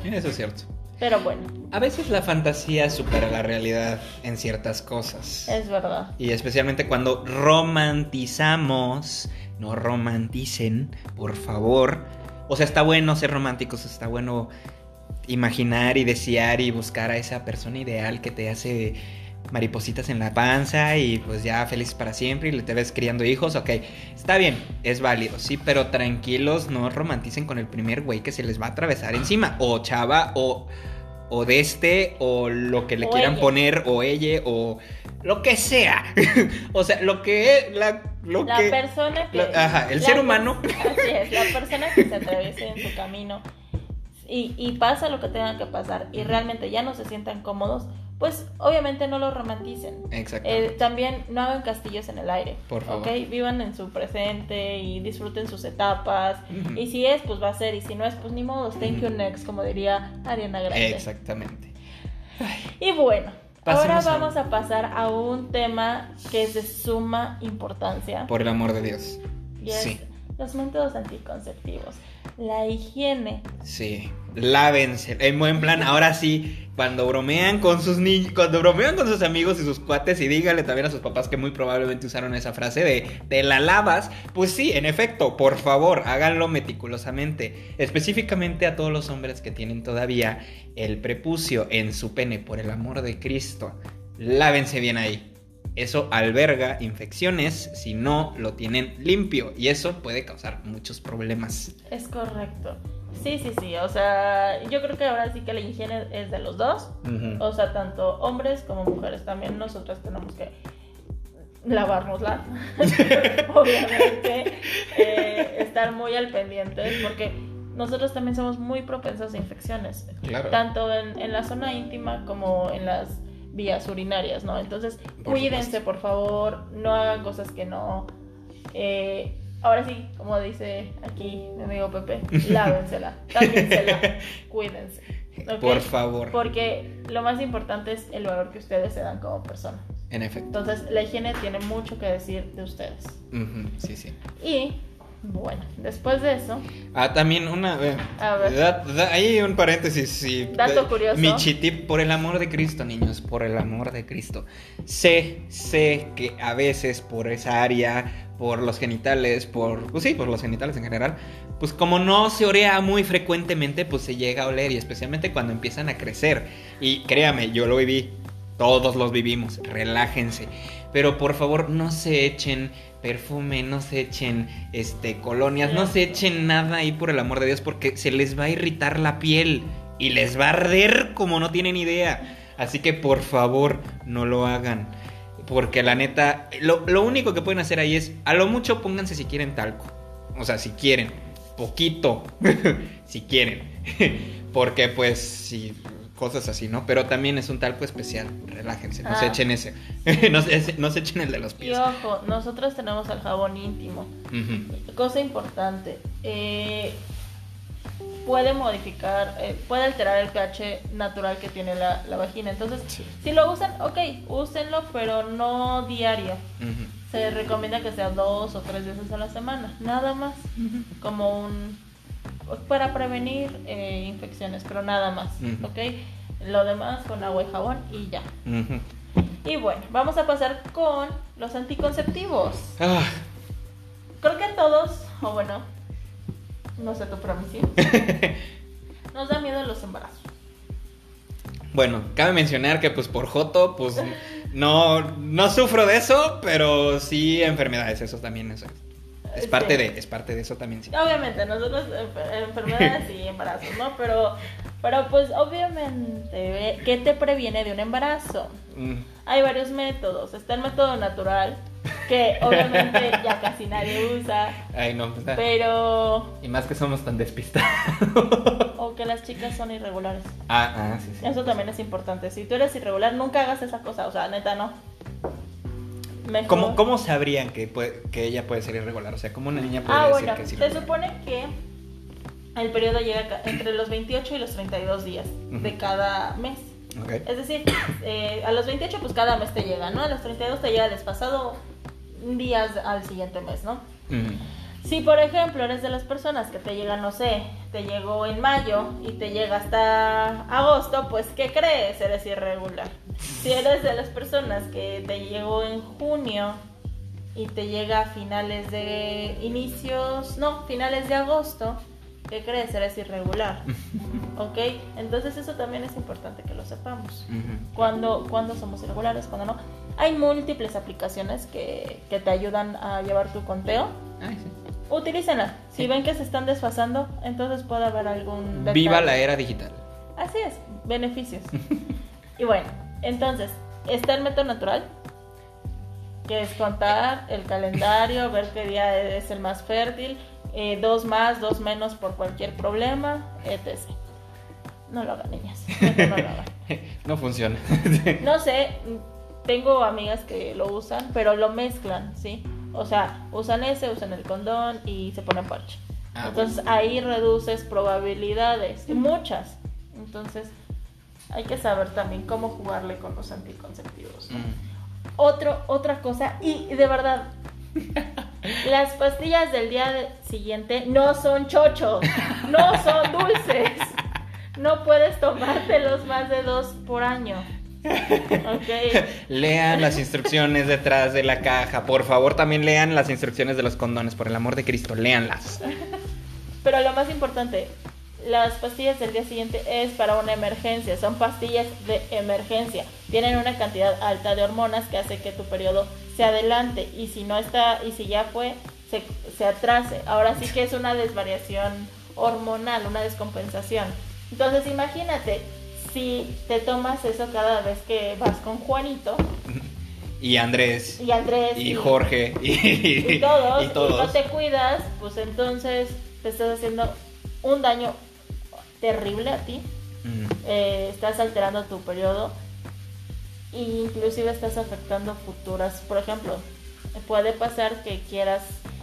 Eso es cierto. Pero bueno. A veces la fantasía supera la realidad en ciertas cosas. Es verdad. Y especialmente cuando romantizamos, no romanticen, por favor. O sea, está bueno ser románticos, está bueno imaginar y desear y buscar a esa persona ideal que te hace maripositas en la panza y pues ya feliz para siempre y le te ves criando hijos, ok, está bien, es válido, sí, pero tranquilos, no romanticen con el primer güey que se les va a atravesar encima, o chava, o, o de este, o lo que le quieran poner, o ella, o lo que sea, o sea, lo que la, lo la persona que... ajá, el ser humano. Así es, la persona que se atraviese en su camino. Y, y pasa lo que tenga que pasar y realmente ya no se sientan cómodos, pues obviamente no lo romanticen. Exacto. Eh, también no hagan castillos en el aire. Por favor. ¿ok? Vivan en su presente y disfruten sus etapas. Y si es, pues va a ser. Y si no es, pues ni modo. Thank you next, como diría Ariana Grande. Exactamente. Y bueno, ahora vamos a... pasar a un tema que es de suma importancia. Por el amor de Dios. sí. Los métodos anticonceptivos. La higiene. Sí, lávense. En buen plan, ahora sí, cuando bromean con sus niños, cuando bromean con sus amigos y sus cuates y dígale también a sus papás que muy probablemente usaron esa frase de te la lavas, pues sí, en efecto, por favor, háganlo meticulosamente. Específicamente a todos los hombres que tienen todavía el prepucio en su pene, por el amor de Cristo. Lávense bien ahí eso alberga infecciones si no lo tienen limpio y eso puede causar muchos problemas. Es correcto. Sí, sí, sí. O sea, yo creo que ahora sí que la higiene es de los dos. O sea, tanto hombres como mujeres también nosotras tenemos que lavárnosla. Obviamente, eh, estar muy al pendiente porque nosotros también somos muy propensos a infecciones. Claro. Tanto en, en la zona íntima como en las vías urinarias, ¿no? Entonces, cuídense, por favor, no hagan cosas que no... Eh, ahora sí, como dice aquí mi amigo Pepe, lávensela, tápensela, cuídense. Por favor. Porque lo más importante es el valor que ustedes se dan como persona. En efecto. Entonces, la higiene tiene mucho que decir de ustedes. Sí, sí. Y bueno, después de eso. Ah, también una. Eh, a ver. ahí un paréntesis. Sí, Dato curioso. Mi chitip, por el amor de Cristo, niños, por el amor de Cristo. Sé, sé que a veces por esa área, por los genitales, por. Pues sí, por los genitales en general, pues como no se orea muy frecuentemente, pues se llega a oler y especialmente cuando empiezan a crecer. Y créame, yo lo viví. Todos los vivimos. Relájense. Pero por favor, no se echen perfume, no se echen este colonias, no se echen nada ahí por el amor de Dios porque se les va a irritar la piel y les va a arder como no tienen idea. Así que por favor, no lo hagan. Porque la neta, lo, lo único que pueden hacer ahí es, a lo mucho pónganse si quieren talco. O sea, si quieren, poquito, si quieren. porque pues si cosas así, ¿no? Pero también es un talco especial, relájense, no se ah. echen ese, no, se, echen el de los pies. Y ojo, nosotros tenemos el jabón íntimo. Cosa importante, eh, puede modificar, eh, puede alterar el pH natural que tiene la, vagina. Entonces, si lo usan, ok, úsenlo, pero no diario. Se recomienda que sea dos o tres veces a la semana, nada más, como un para prevenir eh, infecciones, pero nada más, ¿ok? Lo demás con agua y jabón y ya. Y bueno, vamos a pasar con los anticonceptivos. Ah. Creo que todos, o bueno, no sé tu promisión, nos da miedo los embarazos. Bueno, cabe mencionar que pues por Joto, pues No, no sufro de eso, pero sí enfermedades, eso también es, es parte de, es parte de eso también sí. Obviamente, nosotros enfermedades y embarazos, ¿no? Pero, pero pues obviamente, ¿qué te previene de un embarazo? Mm. Hay varios métodos. Está el método natural, que obviamente ya casi nadie usa. Ay, no, pues, Pero. Y más que somos tan despistados. O que las chicas son irregulares. Ah, ah, sí, sí. Eso también es importante. Si tú eres irregular, nunca hagas esa cosa. O sea, neta, no. ¿Cómo, ¿Cómo, sabrían que, que ella puede ser irregular? O sea, ¿cómo una niña puede ah, decir que es irregular? Se supone que el periodo llega entre los 28 y los 32 días de cada mes. Es decir, eh, a los 28 pues cada mes te llega, ¿no? A los 32 te llega despasado días al siguiente mes, ¿no? Si por ejemplo eres de las personas que te llega, no sé, te llegó en mayo y te llega hasta agosto, pues ¿qué crees? Eres irregular. Si eres de las personas que te llegó en junio y te llega a finales de inicios, no, finales de agosto, ¿qué crees? Eres irregular. ¿Ok? Entonces eso también es importante que lo sepamos. cuando, cuando somos irregulares, cuando no. Hay múltiples aplicaciones que, que te ayudan a llevar tu conteo. Ay, sí. Utilícenla. Si ven que se están desfasando, entonces puede haber algún... Viva la era digital. Así es, beneficios. y bueno, entonces, está el método natural, que es contar el calendario, ver qué día es el más fértil, eh, dos más, dos menos por cualquier problema, etc. No lo hagan, niñas. No, lo hagan. no funciona. no sé, tengo amigas que lo usan, pero lo mezclan, ¿sí? O sea, usan ese, usan el condón y se ponen parche. Ah, Entonces ahí reduces probabilidades, muchas. Entonces hay que saber también cómo jugarle con los anticonceptivos. Otro, otra cosa, y de verdad, las pastillas del día siguiente no son chochos, no son dulces. No puedes tomártelos más de dos por año. Okay. lean las instrucciones detrás de la caja. Por favor, también lean las instrucciones de los condones. Por el amor de Cristo, léanlas. Pero lo más importante, las pastillas del día siguiente es para una emergencia, son pastillas de emergencia. Tienen una cantidad alta de hormonas que hace que tu periodo se adelante y si no está y si ya fue se, se atrase. Ahora sí que es una desvariación hormonal, una descompensación. Entonces imagínate si te tomas eso cada vez que vas con Juanito. Y Andrés. Y Andrés. Y, Jorge. Y, todos, y, todos. no te cuidas, pues entonces te estás haciendo un daño terrible a ti. Eh, estás alterando tu periodo. E inclusive estás afectando futuras. Por ejemplo, puede pasar que quieras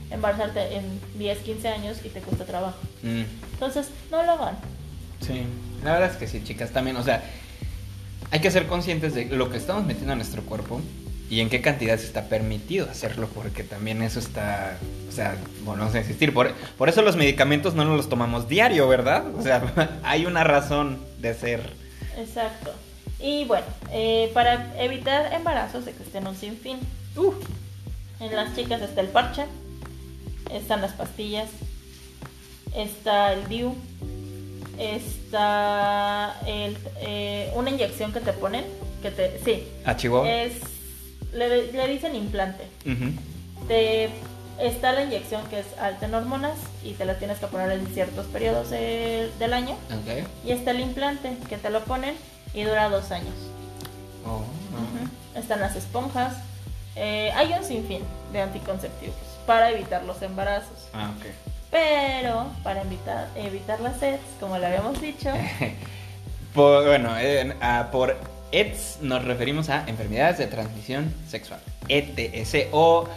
embarazarte en 10, 15 años y te cuesta trabajo. Mm. Entonces, no lo hagan. Sí, la verdad es que sí, chicas, también, o sea, hay que ser conscientes de lo que estamos metiendo a nuestro cuerpo y en qué cantidad se está permitido hacerlo, porque también eso está, o sea, bueno, no sé existir. Por, por eso los medicamentos no nos los tomamos diario, ¿verdad? O sea, hay una razón de ser. Exacto. Y bueno, eh, para evitar embarazos existen un sinfín. Uf. En las chicas está el parche, están las pastillas, está el DIU, está el, eh, una inyección que te ponen, que te, sí. ¿A Es, le, dicen implante. te, está la inyección que es alta en hormonas y te la tienes que poner en ciertos periodos del año. Y está el implante que te lo ponen y dura dos años. Oh, Están las esponjas. Eh, hay un sinfín de anticonceptivos para evitar los embarazos. Ah, pero para evitar, evitar las EDS, como le habíamos dicho. bueno, por EDS nos referimos a enfermedades de transmisión sexual. ETS o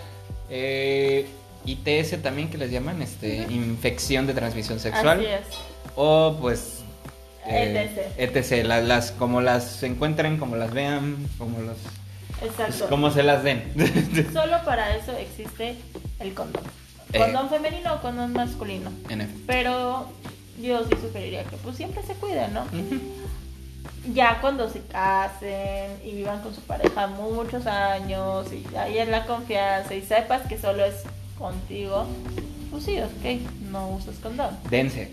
eh, ITS también que les llaman, este, infección de transmisión sexual. Así es. O pues eh, ETC. ETC, las, como las encuentren, como las vean, como los... Exacto. Pues, como se las den. Solo para eso existe el condón. Eh, condón femenino o condón masculino. Pero yo sí sugeriría que pues siempre se cuiden, ¿no? Ya cuando se casen y vivan con su pareja muchos años y ahí es la confianza y sepas que solo es contigo, pues sí, ok, no usas condón. Dense.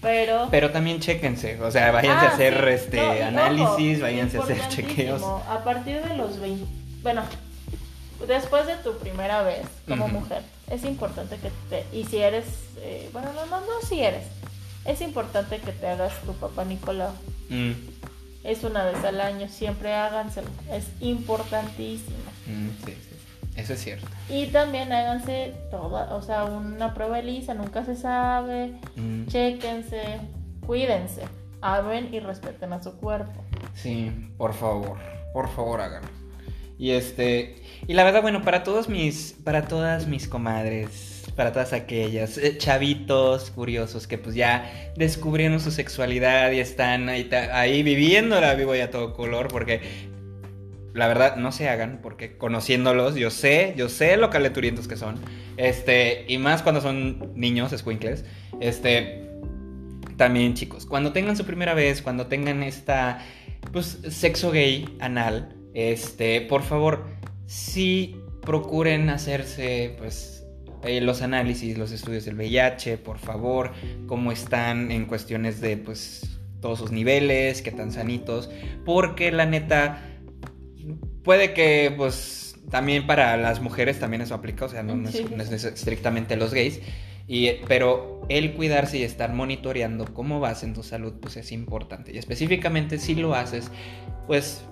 Pero, Pero también chéquense, o sea, váyanse Ah, a hacer sí. este No, análisis, ojo, váyanse a hacer chequeos. A partir de los 20, bueno, después de tu primera vez como mujer, es importante que te, y si eres, eh, bueno, no, no, no, si eres, es importante que te hagas tu papá Nicolau. Mm, Es una vez al año, siempre háganselo, es importantísimo. mm, sí, sí, eso es cierto. Y también háganse toda, o sea, una prueba lisa, nunca se sabe, Mm, chéquense, cuídense, amen y respeten a su cuerpo. Sí, por favor, por favor háganlo. Y este, y la verdad, bueno, para todos mis, para todas mis comadres, para todas aquellas eh, chavitos curiosos que pues ya descubrieron su sexualidad y están ahí, ahí viviéndola vivo ya a todo color, porque la verdad no se hagan, porque conociéndolos, yo sé, yo sé lo caleturientos que son, este, y más cuando son niños, escuincles, este, también chicos, cuando tengan su primera vez, cuando tengan esta, pues, sexo gay anal, este, por favor, sí procuren hacerse, pues, eh, los análisis, los estudios del VIH, por favor, cómo están en cuestiones de, pues, todos sus niveles, qué tan sanitos, porque la neta, puede que, pues, también para las mujeres también eso aplica, o sea, no, no es, no es estrictamente los gays, y, pero el cuidarse y estar monitoreando cómo vas en tu salud, pues es importante. Y específicamente si lo haces, pues,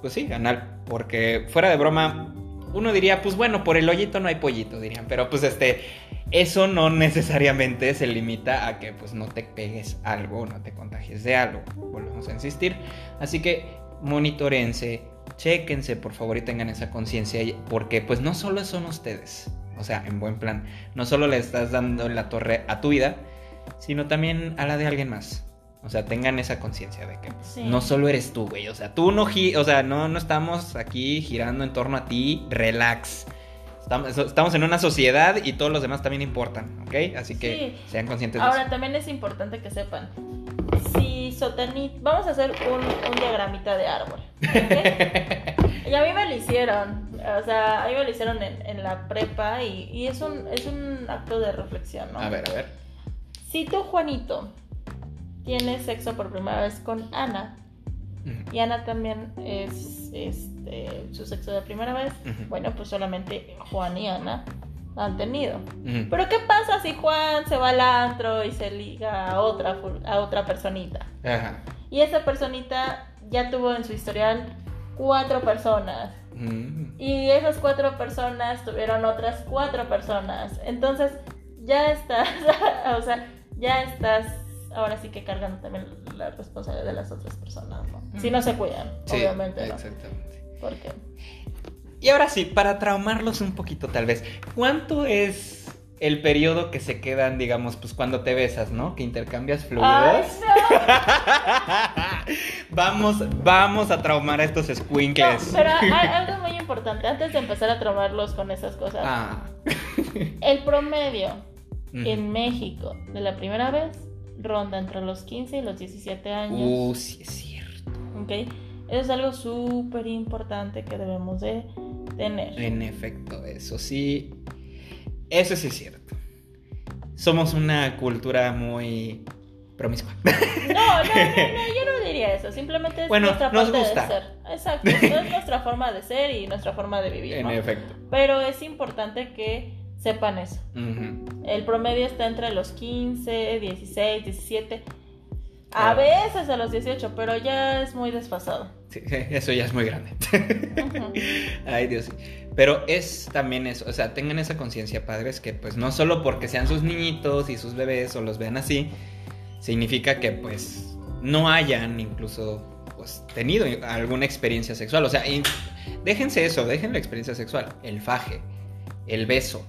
pues sí, anal. Porque fuera de broma, uno diría, pues bueno, por el hoyito no hay pollito, dirían. Pero pues este, eso no necesariamente se limita a que pues no te pegues algo, no te contagies de algo. Volvemos a insistir. Así que monitorense, chéquense por favor y tengan esa conciencia. Porque pues no solo son ustedes. O sea, en buen plan. No solo le estás dando la torre a tu vida, sino también a la de alguien más. O sea, tengan esa conciencia de que Sí. no solo eres tú, güey. O sea, tú no, o sea, no, no estamos aquí girando en torno a ti. Relax. Estamos, estamos en una sociedad y todos los demás también importan, ¿ok? Así que Sí. sean conscientes de Ahora también es importante que sepan, si sostenit, vamos a hacer un, un diagramita de árbol. ¿ok? y a mí me lo hicieron, o sea, a mí me lo hicieron en, en la prepa y, y es, un, es un acto de reflexión, ¿no? eso. A ver, a ver. Si tú, Juanito, tienes sexo por primera vez con Ana, y Ana también es este, su sexo de primera vez, bueno, pues solamente Juan y Ana han tenido. Pero ¿qué pasa si Juan se va al antro y se liga a otra, a otra personita? Ajá. Y esa personita ya tuvo en su historial cuatro personas. Mm. Y esas cuatro personas tuvieron otras cuatro personas. Entonces ya estás, o sea, ya estás ahora sí que cargando también la responsabilidad de las otras personas, ¿no? Si no se cuidan, Sí, obviamente, ¿no? exactamente. Porque Y ahora sí, para traumarlos un poquito tal vez, ¿cuánto es el periodo que se quedan, digamos, pues cuando te besas, ¿no? Que intercambias fluidos. ¡Ay, no! vamos, vamos a traumar a estos No, squinkles. pero hay algo muy importante, antes de empezar a traumarlos con esas cosas, Ah. el promedio en México de la primera vez ronda entre los 15 y los 17 años. Uh, sí es cierto. ¿ok? Eso es algo súper importante que debemos de tener. En efecto, eso sí. Eso sí es cierto. Somos una cultura muy promiscua. No, no, no, no, yo no diría eso. Simplemente es Bueno, nuestra nos parte gusta. de ser. Exacto. Es nuestra forma de ser y nuestra forma de vivir. en ¿no? efecto. Pero es importante que sepan eso. El promedio está entre los 15, 16, 17. A Ah. veces a los 18, pero ya es muy desfasado. Sí, eso ya es muy grande. Ujú. Ay, Dios. Pero es también eso, o sea, tengan esa conciencia, padres, que pues no solo porque sean sus niñitos y sus bebés o los vean así, significa que pues no hayan incluso pues tenido alguna experiencia sexual. O sea, déjense eso, dejen la experiencia sexual, el faje, el beso,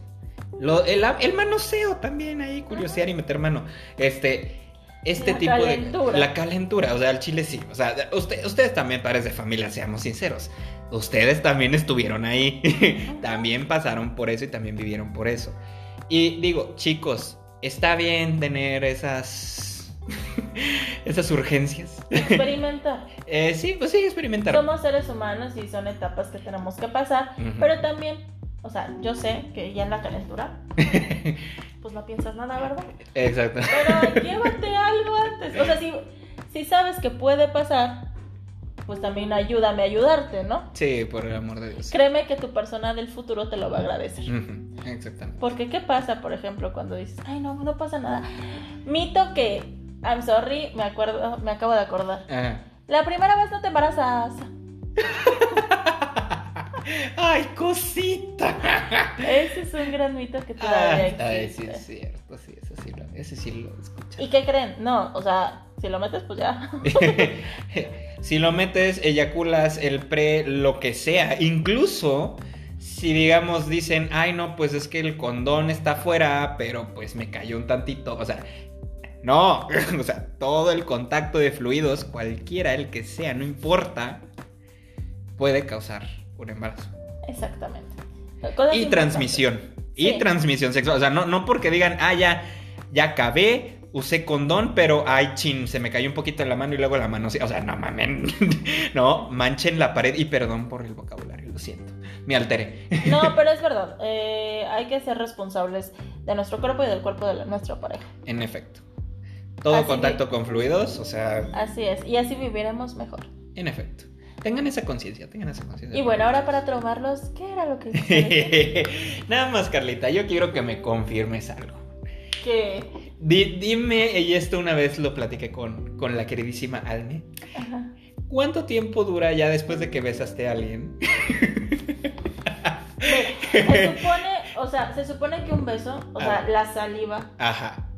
lo- el, el manoseo también ahí, curiosear y meter mano. Este, este La tipo calentura. de... La calentura, o sea, el chile sí. O sea, usted- ustedes también, padres de familia, seamos sinceros. Ustedes también estuvieron ahí. también pasaron por eso y también vivieron por eso. Y digo, chicos, está bien tener esas... esas urgencias. Experimentar. Eh, sí, pues sí, experimentar. Somos seres humanos y son etapas que tenemos que pasar, pero también o sea, yo sé que ya en la calentura, pues no piensas nada, ¿verdad? Exacto. Pero llévate algo antes. O sea, si, si sabes que puede pasar, pues también ayúdame a ayudarte, ¿no? Sí, por el amor de Dios. Créeme que tu persona del futuro te lo va a agradecer. Exactamente. Porque, ¿qué pasa, por ejemplo, cuando dices, ay, no, no pasa nada? Mito que, I'm sorry, me acuerdo, me acabo de acordar. La primera vez no te embarazas. ¡Ay, cosita! Ese es un gran mito que todavía ah, existe. Sí, es cierto, sí, ese sí lo, ese sí lo escuché. ¿Y qué creen? No, o sea, si lo metes, pues ya. si lo metes, eyaculas el pre, lo que sea. Incluso si digamos dicen, ay no, pues es que el condón está afuera, pero pues me cayó un tantito. O sea, no, o sea, todo el contacto de fluidos, cualquiera el que sea, no importa, puede causar un embarazo. Exactamente. y transmisión. Y transmisión sexual. O sea, no, no porque digan, ah, ya, ya acabé, usé condón, pero ay, chin, se me cayó un poquito en la mano y luego la mano. O sea, no mamen. no, manchen la pared. Y perdón por el vocabulario, lo siento. Me alteré. no, pero es verdad. Eh, hay que ser responsables de nuestro cuerpo y del cuerpo de nuestra pareja. En efecto. Todo contacto con fluidos, o sea. Así es. Y así viviremos mejor. En efecto. Tengan esa conciencia, tengan esa conciencia. Y bueno, ahora para traumarlos, ¿qué era lo que Nada más, Carlita, yo quiero que me confirmes algo. ¿Qué? dime, y esto una vez lo platiqué con, con la queridísima Alme. Ajá. ¿Cuánto tiempo dura ya después de que besaste a alguien? se supone, o sea, se supone que un beso, o sea, ah. la saliva. Ajá.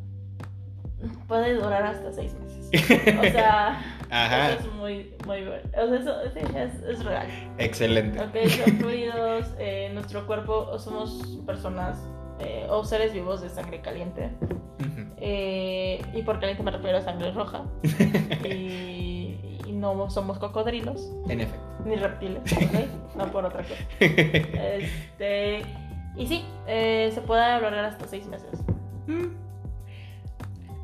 Puede durar hasta seis meses. O sea. Eso es muy, muy bueno. O sea, eso es, es, real. Excelente. Ok, son fluidos. Eh, nuestro cuerpo, somos personas eh, o seres vivos de sangre caliente. Eh, y por caliente me refiero a sangre roja. y, no somos cocodrilos. En efecto. Ni reptiles, ¿ok? no por otra cosa. Este, y sí, se puede alargar hasta seis meses. Mm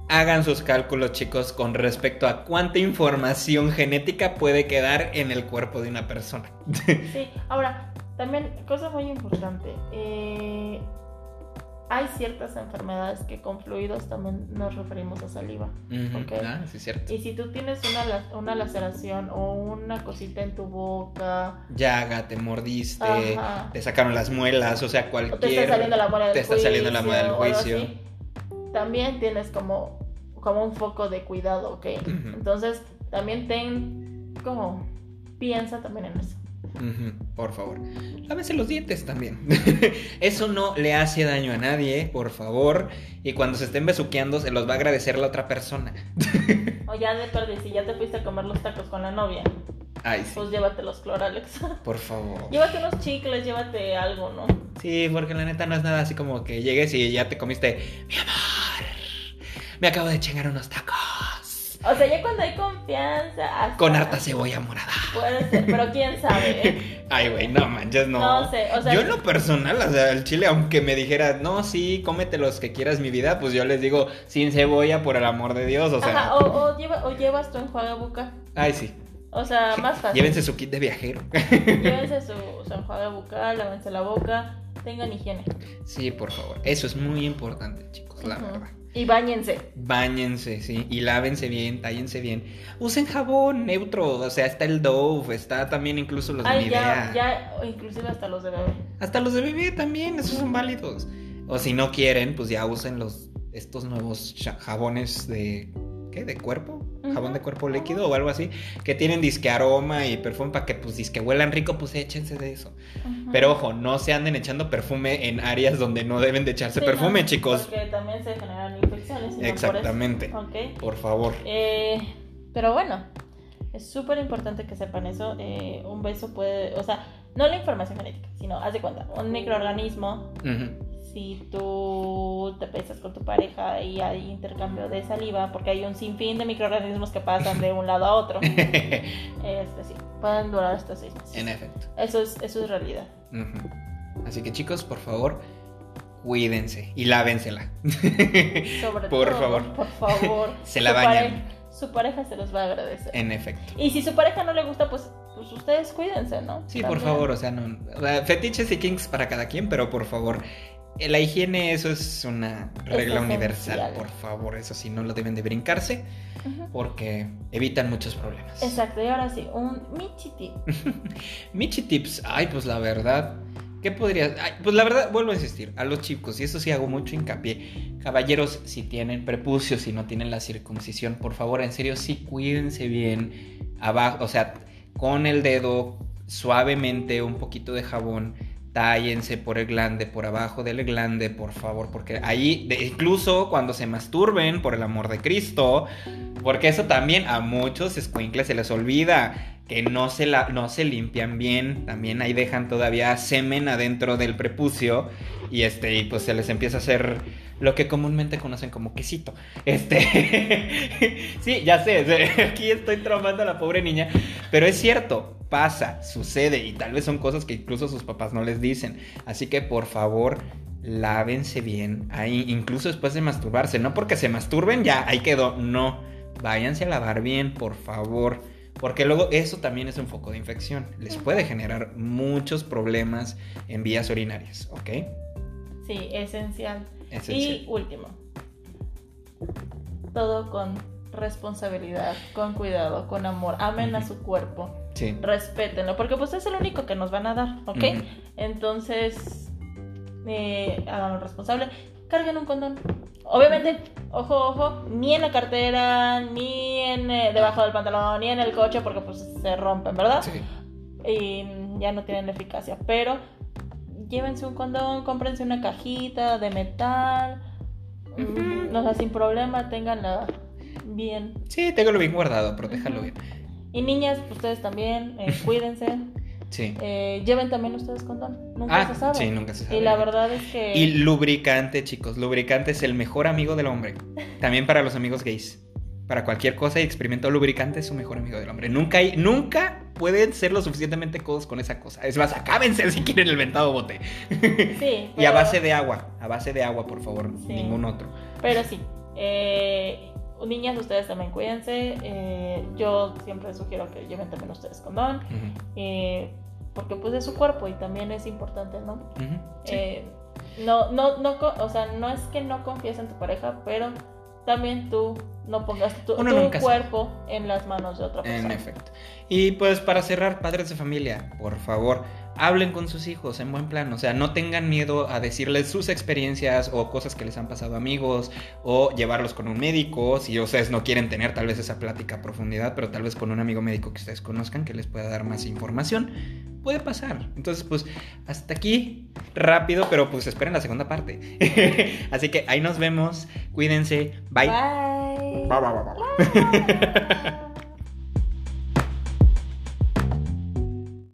hagan sus cálculos, chicos, con respecto a cuánta información genética puede quedar en el cuerpo de una persona. Sí, ahora, también, cosa muy importante. Eh, hay ciertas enfermedades que con fluidos también nos referimos a saliva. Ah, sí, cierto. Y si tú tienes una, una, laceración o una cosita en tu boca, llaga, te mordiste, te sacaron las muelas, o sea, cualquier. te está saliendo la muela del te está saliendo la muela del juicio también tienes como, como un foco de cuidado, ¿ok? Entonces, también ten como, piensa también en eso. Por favor. Lávese los dientes también. Eso no le hace daño a nadie, por favor. Y cuando se estén besuqueando, se los va a agradecer la otra persona. o ya de perder, si ya te fuiste a comer los tacos con la novia. Ay, sí. Pues llévate los cloralex. Por favor. llévate unos chicles, llévate algo, ¿no? Sí, porque la neta no es nada así como que llegues y ya te comiste. Mi amor, me acabo de chingar unos tacos. O sea, ya cuando hay confianza. Con harta cebolla morada. Puede ser, pero quién sabe. ¿eh? Ay, güey, no manches, no. No sé, o sea. Yo en lo personal, o sea, el chile, aunque me dijera, no, sí, cómete los que quieras mi vida, pues yo les digo, sin cebolla, por el amor de Dios, o sea. Ajá, o, o, llevas tu enjuague bucal. Ay, sí. O sea, más fácil. Llévense su kit de viajero. Llévense su, su enjuague bucal, lávense la boca, tengan higiene. Sí, por favor. Eso es muy importante, chicos, la verdad. Y bañense. Báñense, sí. Y lávense bien, tállense bien. Usen jabón neutro. O sea, está el Dove, está también incluso los de Ay, ya, ya, inclusive hasta los de bebé. Hasta los de bebé también, esos son válidos. O si no quieren, pues ya usen los estos nuevos jabones de ¿qué? de cuerpo jabón de cuerpo líquido o algo así, que tienen disque aroma y perfume para que pues disque huelan rico, pues échense de eso. Pero ojo, no se anden echando perfume en áreas donde no deben de echarse perfume, chicos. Porque también se generan infecciones. Exactamente. Por, por favor. Eh, pero bueno, es súper importante que sepan eso. Eh, un beso puede, o sea, no la información genética, sino, haz de cuenta, un microorganismo si tú te pesas con tu pareja y hay intercambio de saliva, porque hay un sinfín de microorganismos que pasan de un lado a otro, este, sí, pueden durar hasta seis meses. En efecto. Eso es, eso es realidad. Así que chicos, por favor, cuídense y lávensela. Sobre por favor. Por favor. Se la bañan. su pareja se los va a agradecer. En efecto. Y si su pareja no le gusta, pues, pues ustedes cuídense, ¿no? Sí, por favor, o sea, no, fetiches y kinks para cada quien, pero por favor, la higiene, eso es una regla universal, por favor, eso sí, no lo deben de brincarse, porque evitan muchos problemas. Exacto, y ahora sí, un Michi tip. Michi tips, ay, pues la verdad, ¿qué podría? pues la verdad, vuelvo a insistir, a los chicos, y eso sí hago mucho hincapié, caballeros, si tienen prepucio, si no tienen la circuncisión, por favor, en serio, sí cuídense bien, abajo, o sea, con el dedo, suavemente, un poquito de jabón, tállense por el glande, por abajo del glande, por favor, porque ahí, incluso cuando se masturben, por el amor de Cristo, porque eso también a muchos escuincles se les olvida, que no se, la, no se limpian bien, también ahí dejan todavía semen adentro del prepucio y este, y pues se les empieza a hacer lo que comúnmente conocen como quesito. Este, sí, ya sé, aquí estoy traumando a la pobre niña, pero es cierto, pasa, sucede y tal vez son cosas que incluso sus papás no les dicen. Así que por favor, lávense bien ahí, incluso después de masturbarse. No porque se masturben, ya, ahí quedó. No, váyanse a lavar bien, por favor. Porque luego eso también es un foco de infección. Les puede generar muchos problemas en vías urinarias, ¿ok? Sí, esencial. Y último. Todo con responsabilidad, con cuidado, con amor. Amen a su cuerpo. Sí. Respétenlo, porque pues es el único que nos van a dar, ¿ok? Entonces, eh, háganlo responsable. Carguen un condón. Obviamente, ojo, ojo, ni en la cartera, ni en eh, debajo del pantalón, ni en el coche, porque pues se rompen, ¿verdad? Sí. Y ya no tienen eficacia. Pero llévense un condón, cómprense una cajita de metal. No sé, sin problema, tenganla bien. Sí, téngalo bien guardado, protéjalo bien. Y niñas, ustedes también, eh, cuídense. Sí. Eh, lleven también ustedes condón. Nunca ah, se sabe. Sí, nunca se sabe. Y la verdad es que. Y lubricante, chicos. Lubricante es el mejor amigo del hombre. También para los amigos gays. Para cualquier cosa y experimento lubricante es su mejor amigo del hombre. Nunca hay, nunca pueden ser lo suficientemente codos con esa cosa. Es más, acábense si quieren el ventado bote. Sí. y a base de agua. A base de agua, por favor. Ningún otro. Pero sí. Eh, niñas, ustedes también cuídense. Eh, yo siempre sugiero que lleven también ustedes condón. Eh, porque pues es su cuerpo y también es importante, ¿no? Eh, no, no, no, o sea, no es que no confíes en tu pareja, pero también tú no pongas tu, cuerpo en las manos de otra persona. En efecto. Y pues para cerrar, padres de familia, por favor, hablen con sus hijos en buen plan. O sea, no tengan miedo a decirles sus experiencias o cosas que les han pasado a amigos o llevarlos con un médico. Si ustedes no quieren tener tal vez esa plática a profundidad, pero tal vez con un amigo médico que ustedes conozcan que les pueda dar más información, puede pasar. Entonces, pues hasta aquí, rápido, pero pues esperen la segunda parte. Así que ahí nos vemos. Cuídense. Bye. Bye. bye, bye, bye.